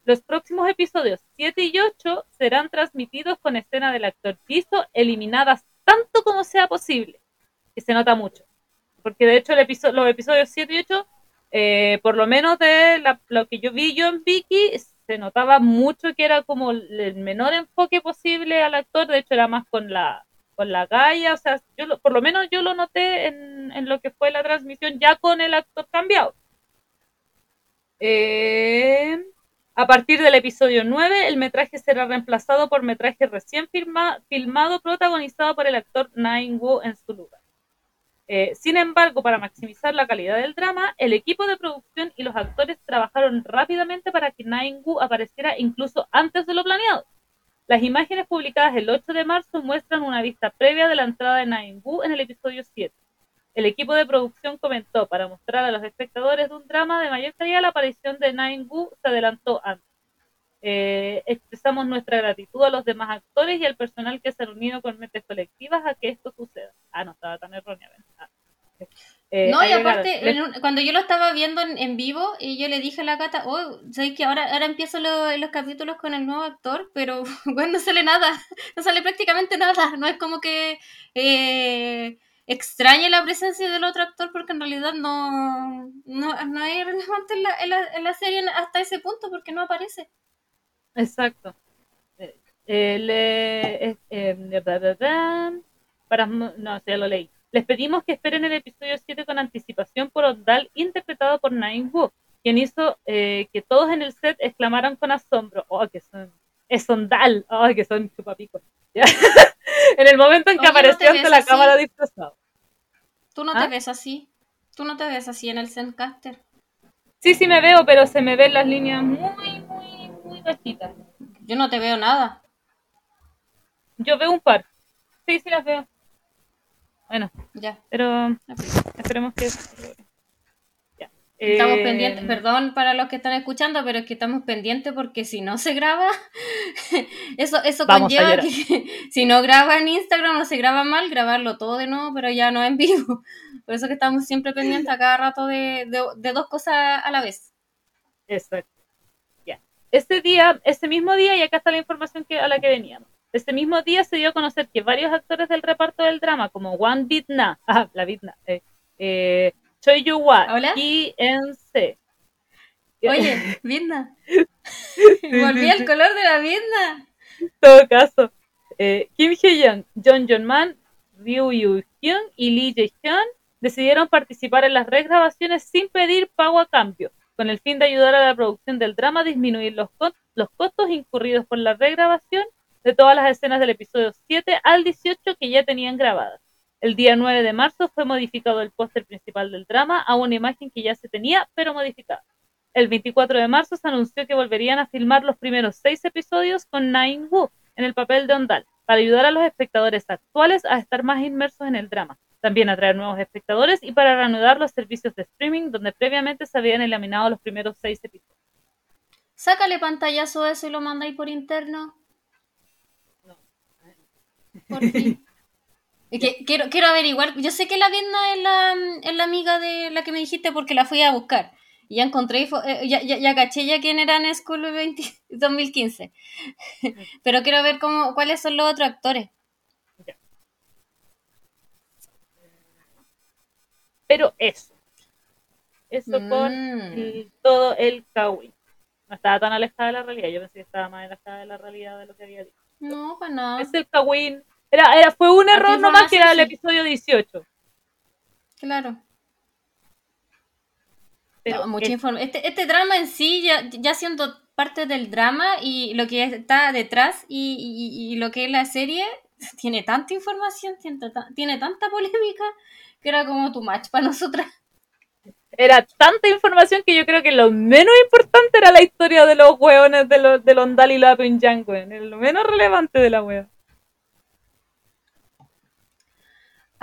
Los próximos episodios 7 y 8 serán transmitidos con escena del actor Jisoo eliminadas tanto como sea posible, que se nota mucho. Porque de hecho el episo- los episodios 7 y 8, eh, por lo menos de la- lo que yo vi yo en Vicky, se notaba mucho que era como el menor enfoque posible al actor, de hecho era más con la con la Gaia, o sea, yo lo- por lo menos yo lo noté en, en lo que fue la transmisión ya con el actor cambiado. Eh, a partir del episodio 9, el metraje será reemplazado por metraje recién filmado protagonizado por el actor Nain Wu en su lugar. Eh, sin embargo, para maximizar la calidad del drama, el equipo de producción y los actores trabajaron rápidamente para que Nain Wu apareciera incluso antes de lo planeado. Las imágenes publicadas el 8 de marzo muestran una vista previa de la entrada de Nain Wu en el episodio 7. El equipo de producción comentó, para mostrar a los espectadores de un drama de mayor calidad, la aparición de Nain Wu se adelantó antes. Eh, expresamos nuestra gratitud a los demás actores y al personal que se han unido con mentes colectivas a que esto suceda. Ah, no, estaba tan errónea. Ah. Eh, no, y aparte, les- en un- cuando yo lo estaba viendo en, en vivo, y yo le dije a la Cata, oh, ¿sabes que ahora, ahora empiezo lo- los capítulos con el nuevo actor? Pero, bueno, no sale nada, no sale prácticamente nada, no es como que eh, extrañe la presencia del otro actor, porque en realidad no, no, no es relevante en la, en, la, en la serie hasta ese punto, porque no aparece. Exacto. Eh, eh, le- eh, da, da, da. para, no, ya lo leí. Les pedimos que esperen el episodio 7 con anticipación por Ondal, interpretado por Nain Wu, quien hizo eh, que todos en el set exclamaran con asombro, oh, que son, es Ondal, oh, que son chupapicos. En el momento en que Oye, ¿no te apareció ante la así? cámara disfrazado. Tú no ¿Ah? te ves así, tú no te ves así en el Zencaster. Sí, sí me veo, pero se me ven las líneas muy, muy, muy bajitas. Yo no te veo nada. Yo veo un par. Sí, sí las veo. Bueno, Ya. pero esperemos que... Ya. Estamos Eh, pendientes, perdón para los que están escuchando, pero es que estamos pendientes porque si no se graba, eso, eso Vamos conlleva que si no graba en Instagram o se graba mal, grabarlo todo de nuevo, pero ya no en vivo. Por eso que estamos siempre pendientes a cada rato de, de- de dos cosas a la vez. Exacto. Ya. Ese día, ese mismo día, y acá está la información que, a la que veníamos. Ese mismo día se dio a conocer que varios actores del reparto del drama, como Wan Bitna, ah, la Bitna, eh, eh, Choi Yu Hwa, Hola. Ki En Se, Oye, sí, Volví sí. al color de la Vidna. en todo caso, eh, Kim Hye-young, John Jong-man, Ryu Yu-hyun y Lee Jae-hyun decidieron participar en las regrabaciones sin pedir pago a cambio, con el fin de ayudar a la producción del drama a disminuir los, co- los costos incurridos por la regrabación de todas las escenas del episodio 7 al 18 que ya tenían grabadas. El día 9 de marzo fue modificado el póster principal del drama a una imagen que ya se tenía, pero modificada. El 24 de marzo se anunció que volverían a filmar los primeros seis episodios con Nain Wu en el papel de Ondal, para ayudar a los espectadores actuales a estar más inmersos en el drama, también atraer nuevos espectadores y para reanudar los servicios de streaming donde previamente se habían eliminado los primeros seis episodios. Sácale pantallazo a eso y lo mandáis por interno. Por fin. Es que quiero, quiero averiguar. Yo sé que la Vietna es la, es la amiga de la que me dijiste porque la fui a buscar. Y ya encontré, eh, ya, ya, ya caché ya quién era en School 20 2015. Pero quiero ver cómo, cuáles son los otros actores. Pero eso, eso con Mm. el- todo el kawaii. No estaba tan alejada de la realidad, yo pensé que estaba más alejada de la realidad de lo que había dicho. No, pues no. Es el kawaii. Era, era, fue un error nomás que era el episodio 18. Claro. Pero No, mucha es- Este, este drama en sí, ya, ya siendo parte del drama y lo que está detrás y, y- y lo que es la serie, tiene tanta información, tiene, tiene tanta polémica, que era como tu match para nosotras. era tanta información que yo creo que lo menos importante era la historia de los hueones de los de Ondal y la weón. Era lo menos relevante de la wea.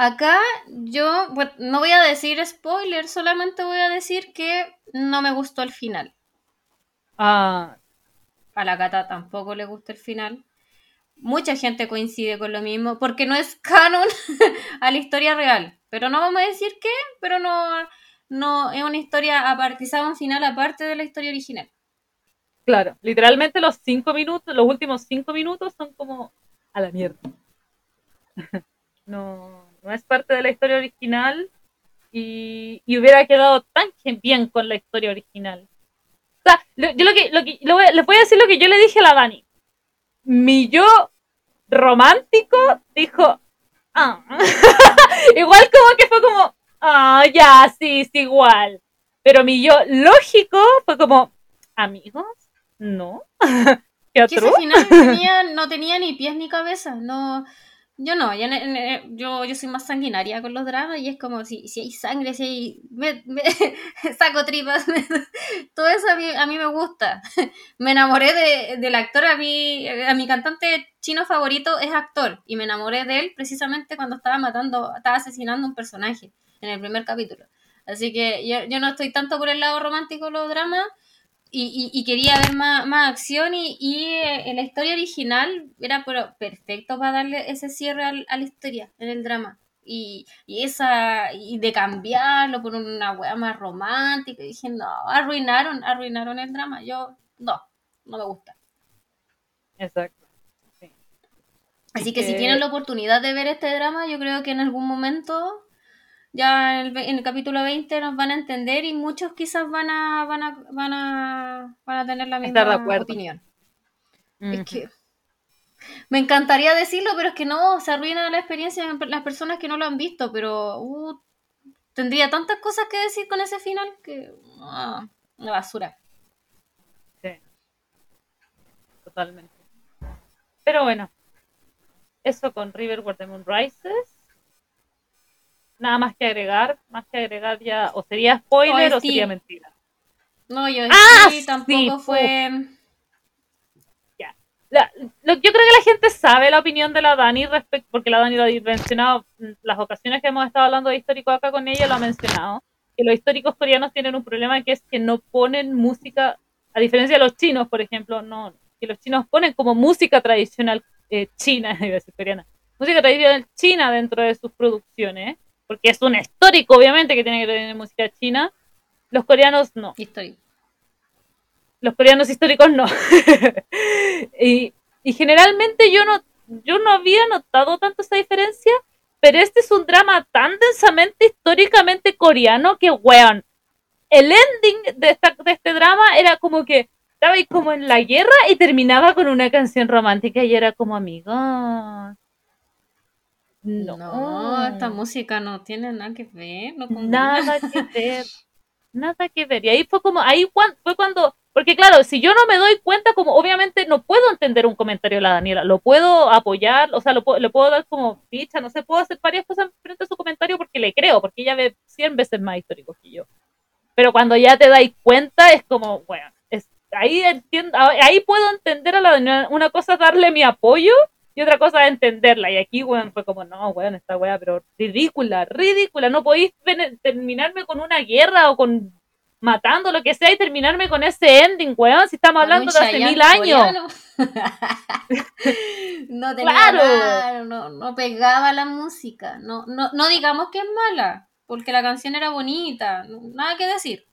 Acá yo bueno, no voy a decir spoiler, solamente voy a decir que no me gustó el final. Ah, A la gata tampoco le gusta el final. Mucha gente coincide con lo mismo, porque no es canon a la historia real. Pero no vamos a decir qué, pero no, no es una historia aparte, quizá un final aparte de la historia original. claro. Literalmente los cinco minutos, los últimos cinco minutos son como a la mierda. No, no es parte de la historia original y, y hubiera quedado tan bien con la historia original. O sea, lo- yo lo que, lo que lo voy a- les voy a decir lo que yo le dije a la Dani. Mi yo romántico dijo, ah. igual como que fue como, ah, ya, sí, sí, igual. Pero mi yo lógico fue como, amigos, no. ¿Qué Que ese otro? final no tenía, no tenía ni pies ni cabeza. No, yo no, yo, ne- yo, yo soy más sanguinaria con los dramas y es como si, si hay sangre, si hay. Me, me- saco tripas. todo eso a mí, a mí me gusta. Me enamoré de, del actor, a mí, a mi cantante chino favorito es actor y me enamoré de él precisamente cuando estaba matando, estaba asesinando un personaje en el primer capítulo. Así que yo, yo no estoy tanto por el lado romántico de los dramas, y, y- y quería ver más, más acción y, y, eh, la historia original era pero perfecto para darle ese cierre al- a la historia en el drama y, y esa y de cambiarlo por una wea más romántica dije no arruinaron arruinaron el drama yo no no me gusta Exacto. Sí. así Y que si que- tienen la oportunidad de ver este drama yo creo que en algún momento ya en el, en el capítulo 20 nos van a entender y muchos quizás van a van a van a, van a tener la de misma opinión. Es que me encantaría decirlo, pero es que no, se arruina la experiencia en las personas que no lo han visto, pero uh, tendría tantas cosas que decir con ese final que ah, una basura. Sí. Totalmente. Pero bueno, eso con River the Moon Rises. Nada más que agregar, más que agregar ya, o sería spoiler o sí. sería mentira. No, yo Ah, sí, tampoco sí, fue. La- lo- yo creo que la gente sabe la opinión de la Dani respecto, porque la Dani lo ha mencionado, mm, las ocasiones que hemos estado hablando de histórico acá con ella lo ha mencionado, que los históricos coreanos tienen un problema que es que no ponen música, a diferencia de los chinos, por ejemplo, no, que los chinos ponen como música tradicional eh, china, iba a decir coreana, música tradicional china dentro de sus producciones, porque es un histórico, obviamente, que tiene que tener música china. Los coreanos no. Histórico. Los coreanos históricos no. y, y generalmente yo no, yo no había notado tanto esa diferencia, pero este es un drama tan densamente históricamente coreano que, weón, el ending de, esta, de este drama era como que estaba ahí como en la guerra y terminaba con una canción romántica y era como amigos. No. No, esta música no tiene nada que ver. No nada que ver. Nada que ver. Y ahí fue como, ahí fue cuando, porque claro, si yo no me doy cuenta, como obviamente no puedo entender un comentario de la Daniela, lo puedo apoyar, o sea, lo, le puedo dar como ficha, no sé, puedo hacer varias cosas frente a su comentario porque le creo, porque ella ve 100 veces más histórico que yo. Pero cuando ya te dais cuenta, es como, bueno, es, ahí entiendo, ahí puedo entender a la Daniela. Una cosa es darle mi apoyo y otra cosa es entenderla. Y aquí, weón, fue como, no, weón, esta weá, pero ridícula, ridícula. No podéis terminarme con una guerra o con matando lo que sea y terminarme con ese ending, weón, si estamos hablando de hace mil años. no tenía Claro. nada, no, no pegaba la música. No, no, no digamos que es mala, porque la canción era bonita, nada que decir.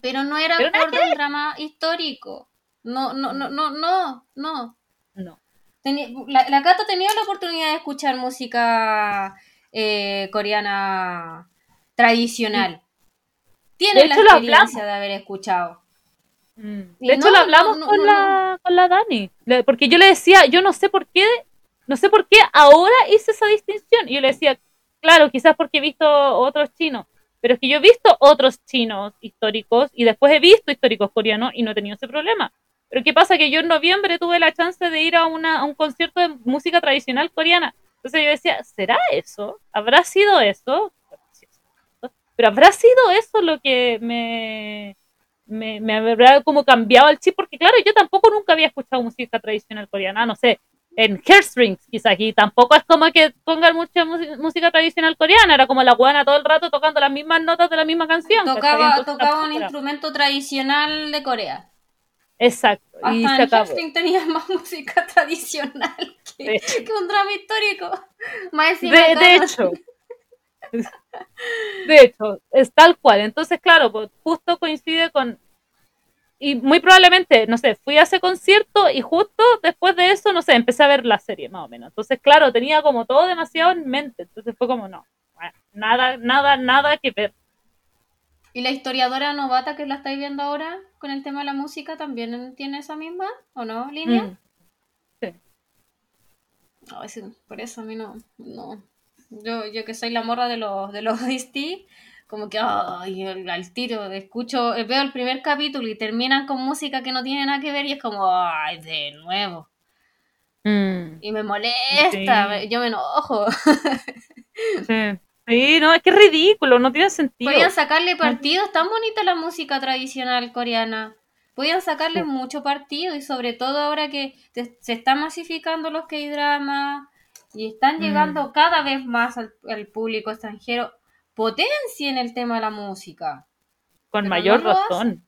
Pero no era a un drama histórico. No, no, no, no, no, no. No. Tenía- la, la Cata tenía la oportunidad de escuchar música eh, coreana tradicional. Tiene De la hecho, experiencia de haber escuchado. Mm. De hecho, no, lo hablamos no, no, con, la, con la Dani, porque yo le decía, yo no sé por qué, no sé por qué ahora hice esa distinción. Y yo le decía, claro, quizás porque he visto otros chinos, pero es que yo he visto otros chinos históricos y después he visto históricos coreanos y no he tenido ese problema. Pero ¿qué pasa? Que yo en noviembre tuve la chance de ir a, una, a un concierto de música tradicional coreana. Entonces yo decía, ¿será eso? ¿Habrá sido eso? Pero ¿habrá sido eso lo que me, me, me habrá como cambiado el chip? Porque claro, yo tampoco nunca había escuchado música tradicional coreana, no sé, en Hairstrings quizás aquí tampoco es como que pongan mucha música, tradicional coreana, era como la guana todo el rato tocando las mismas notas de la misma canción. Tocaba, Entonces, tocaba un instrumento tradicional de Corea. Exacto, y Hasta se en acabó. Tenía más música tradicional que, un drama histórico. Más De, de hecho. De hecho, es tal cual. Entonces, claro, pues, justo coincide con. Y muy probablemente, no sé, fui a ese concierto y justo después de eso, no sé, empecé a ver la serie, más o menos. Entonces, claro, tenía como todo demasiado en mente. Entonces fue como, no, bueno, nada, nada, nada que ver. ¿Y la historiadora novata que la estáis viendo ahora con el tema de la música también tiene esa misma o no línea? Mm. Sí. Ay, sí, por eso a mí no, no. Yo, yo que soy la morra de los de los como que ay, al, al tiro escucho, veo el primer capítulo y terminan con música que no tiene nada que ver y es como ay, de nuevo. Mm, Y me molesta, Sí. yo me enojo. sí. Sí, no, es que es ridículo, no tiene sentido. Podían sacarle partido, es tan bonita la música tradicional coreana. Podían sacarle Sí. mucho partido y sobre todo ahora que se están masificando los K-dramas y están Mm. llegando cada vez más al, al público extranjero, potencien el tema de la música. Con pero mayor no razón.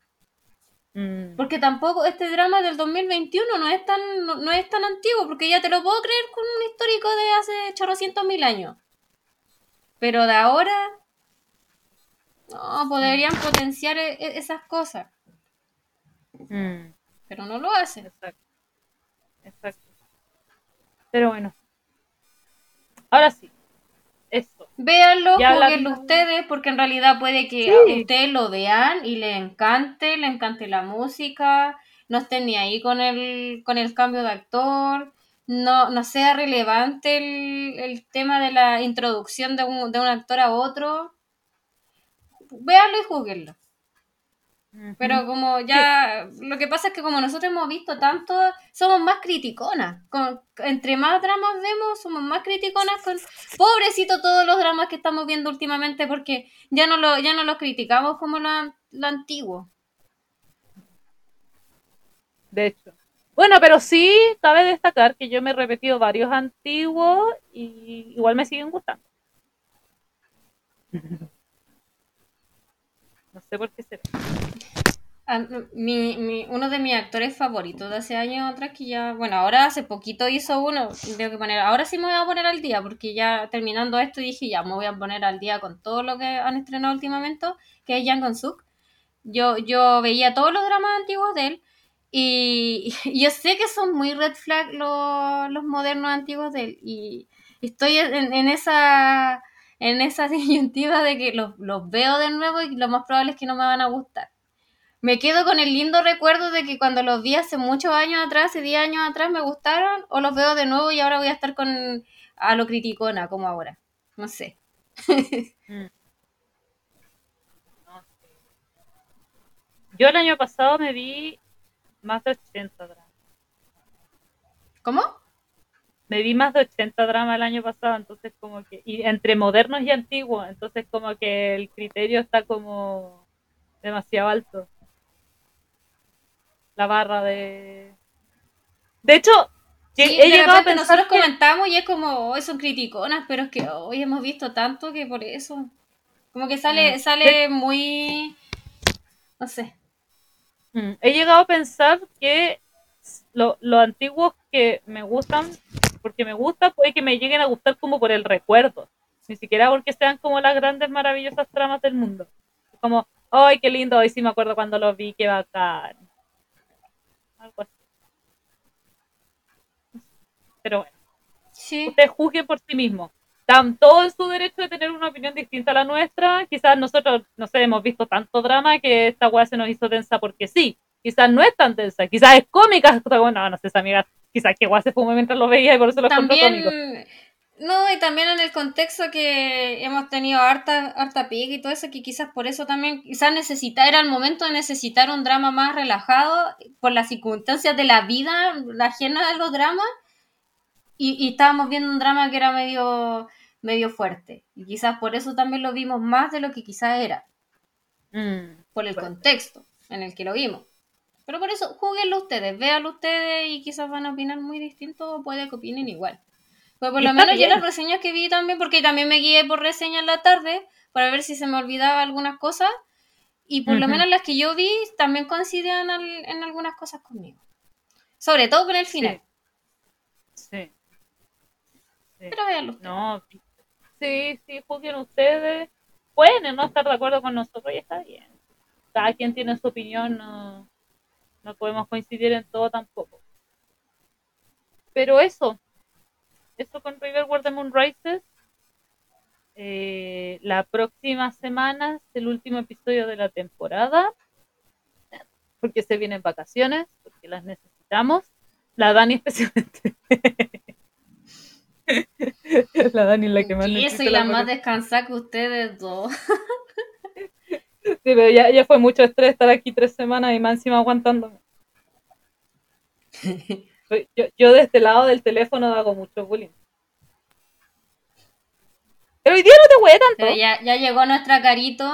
Mm. Porque tampoco este drama del 2021 no es tan no, no es tan antiguo, porque ya te lo puedo creer con un histórico de hace chorrocientos mil años. Pero de ahora, no, pues deberían potenciar e- e- esas cosas, Mm. pero no lo hacen. Exacto. Exacto. Pero bueno. Ahora sí. Eso. Véanlo, jueguenlo ustedes, porque en realidad puede que Sí. ustedes lo vean y le encante, le encante la música, no estén ni ahí con el, con el cambio de actor, no, no sea relevante el, el tema de la introducción de un, de un actor a otro. Véanlo y júguenlo. Pero como ya, lo que pasa es que como nosotros hemos visto tanto, somos más criticonas. Con, entre más dramas vemos, somos más criticonas con... Pobrecito todos los dramas que estamos viendo últimamente porque ya no lo, ya no los criticamos como lo, lo antiguo. De hecho. Bueno, pero sí cabe destacar que yo me he repetido varios antiguos y igual me siguen gustando. sé por qué será. Ah, mi, mi, uno de mis actores favoritos de hace años atrás que ya, bueno, ahora hace poquito hizo uno, tengo que poner, ahora sí me voy a poner al día porque ya terminando esto dije ya me voy a poner al día con todo lo que han estrenado últimamente, que es Yang Suk. Yo, yo veía todos los dramas antiguos de él y, yo sé que son muy red flag los, los modernos antiguos de él y estoy en, en esa en esa disyuntiva de que los, los veo de nuevo y lo más probable es que no me van a gustar me quedo con el lindo recuerdo de que cuando los vi hace muchos años atrás, hace 10 años atrás, me gustaron, o los veo de nuevo y ahora voy a estar con a lo criticona como ahora. No sé. Mm. Yo el año pasado me vi más de 80 dramas. ¿Cómo? Me vi más de 80 dramas el año pasado, entonces como que, y entre modernos y antiguos, entonces como que el criterio está como demasiado alto la barra de... De hecho, sí, he llegado a pensar nosotros comentamos y es como, hoy son criticonas, pero es que hoy hemos visto tanto que por eso, como que sale, mm. sale muy, no sé. He llegado a pensar que los lo antiguos que me gustan, porque me gusta, puede que me lleguen a gustar como por el recuerdo, ni siquiera porque sean como las grandes maravillosas tramas del mundo. Como, ay, qué lindo, hoy sí me acuerdo cuando los vi, qué bacán algo así. Pero bueno, sí. usted juzgue por sí mismo. Están todos en su derecho de tener una opinión distinta a la nuestra. Quizás nosotros, no sé, hemos visto tanto drama que esta weá se nos hizo densa porque sí. Quizás no es tan densa, quizás es cómica. Bueno, no sé, amiga, quizás que weá se fumó mientras lo veía y por eso lo También... cómico no, y también en el contexto que hemos tenido harta, harta pique y todo eso, que quizás por eso también, quizás necesita, era el momento de necesitar un drama más relajado por las circunstancias de la vida, la ajena de los dramas, y, y estábamos viendo un drama que era medio, medio fuerte. Y quizás por eso también lo vimos más de lo que quizás era. Mm, por el contexto en el que lo vimos. Pero por eso, jueguenlo ustedes, véanlo ustedes y quizás van a opinar muy distinto o puede que opinen igual. Pues por lo menos yo las reseñas que vi también, porque también me guié por reseñas en la tarde para ver si se me olvidaba algunas cosas. Y por lo menos las que yo vi también coincidían en algunas cosas conmigo. Sobre todo con el final. Sí. Pero veanlo. No, sí, sí, juzguen ustedes. Pueden no estar de acuerdo con nosotros y está bien. Cada quien tiene su opinión, no, no podemos coincidir en todo tampoco. Pero eso, esto con River World the Moon Rises. Eh, la próxima semana es el último episodio de la temporada. Porque se vienen vacaciones, porque las necesitamos. La Dani especialmente. la Dani la que más Y soy la, más descansada que ustedes dos. sí, pero ya, ya, fue mucho estrés estar aquí tres semanas y más encima aguantándome. Yo, yo de este lado del teléfono hago mucho bullying. Pero hoy día no te huele tanto. ya, ya llegó nuestra carito.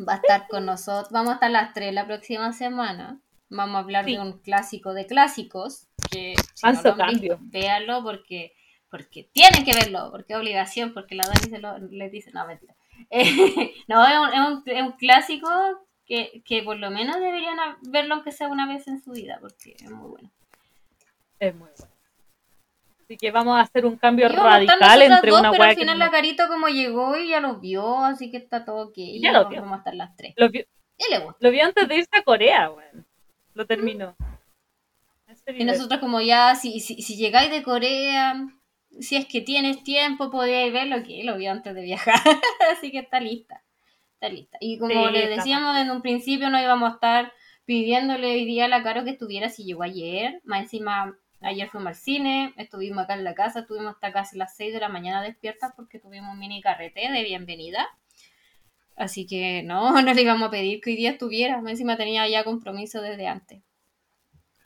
Va a estar con nosotros. Vamos a estar las tres la próxima semana. Vamos a hablar de un clásico de clásicos. Que si no véanlo porque, porque tienen que verlo. Porque es obligación. Porque la Dani se lo, les dice. No, mentira. no, es un, es, un, es un, clásico que, que por lo menos deberían verlo aunque sea una vez en su vida. Porque es muy bueno. Es muy bueno. Así que vamos a hacer un cambio radical entre dos, una Pero al final la carita como llegó y ya lo vio, así que está todo ok. Ya lo vio. Vamos a estar las tres. Lo vio, lo vio antes de irse a Corea, weón. Lo terminó. Y nosotros como ya, si, si, si, llegáis de Corea, si es que tienes tiempo, podéis verlo, que lo vio antes de viajar. así que está lista. Está lista. Y como le decíamos desde un principio, no íbamos a estar pidiéndole hoy día a la Caro que estuviera si llegó ayer. Más encima, ayer fuimos al cine, estuvimos acá en la casa, estuvimos hasta casi las 6 de la mañana despiertas porque tuvimos un mini carrete de bienvenida. Así que no, no le íbamos a pedir que hoy día estuviera. Más encima tenía ya compromiso desde antes.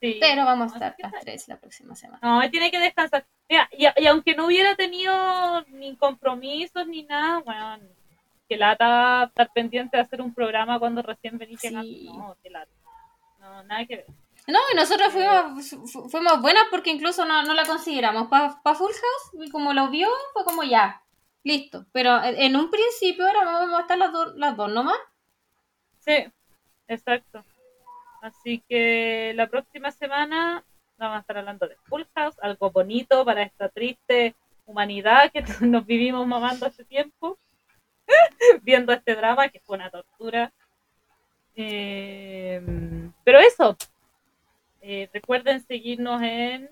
Pero vamos a estar las 3 la próxima semana. No, tiene que descansar. Mira, y, aunque no hubiera tenido ni compromisos ni nada, bueno, que lata estar pendiente de hacer un programa cuando recién venís sí. No, que lata. No, nada que ver. No, y nosotros fuimos, fuimos buenas porque incluso no, la consideramos para pa Full House y como lo vio fue como ya, listo. Pero en un principio era vamos a estar las, dos las dos nomás. Sí, exacto. Así que la próxima semana vamos a estar hablando de Full House, algo bonito para esta triste humanidad que nos vivimos mamando hace tiempo, viendo este drama que fue una tortura. Eh, pero eso, eh, recuerden seguirnos en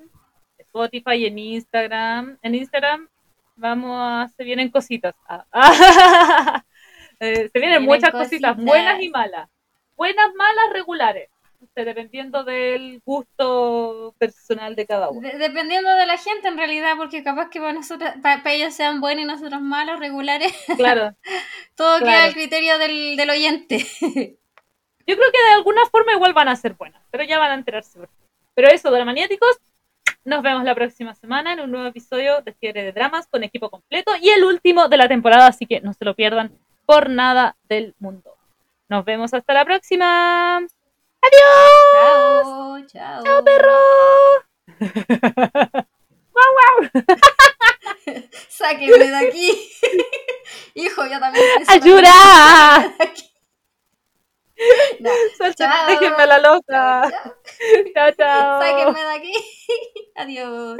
Spotify y en Instagram. En Instagram vamos a, se vienen cositas. Ah. Eh, se vienen vienen muchas cositas, cositas. buenas y malas. Buenas, malas, regulares. Dependiendo del gusto personal de cada uno. De- dependiendo de la gente en realidad, porque capaz que para nosotros, para, para ellos sean buenos y nosotros malos, regulares, Claro. todo queda al criterio del, del oyente. Yo creo que de alguna forma igual van a ser buenas, pero ya van a enterarse. Pero eso, Dramaniáticos, nos vemos la próxima semana en un nuevo episodio de Fiebre de Dramas con equipo completo y el último de la temporada, así que no se lo pierdan por nada del mundo. Nos vemos hasta la próxima. ¡Adiós! chao, chao. ¡Chao, perro! Sáquenme de aquí. Hijo, yo también. ¡Ayuda! de aquí. No, déjenme a la loca. chao. Chao, chao. Sáquenme de aquí. Adiós.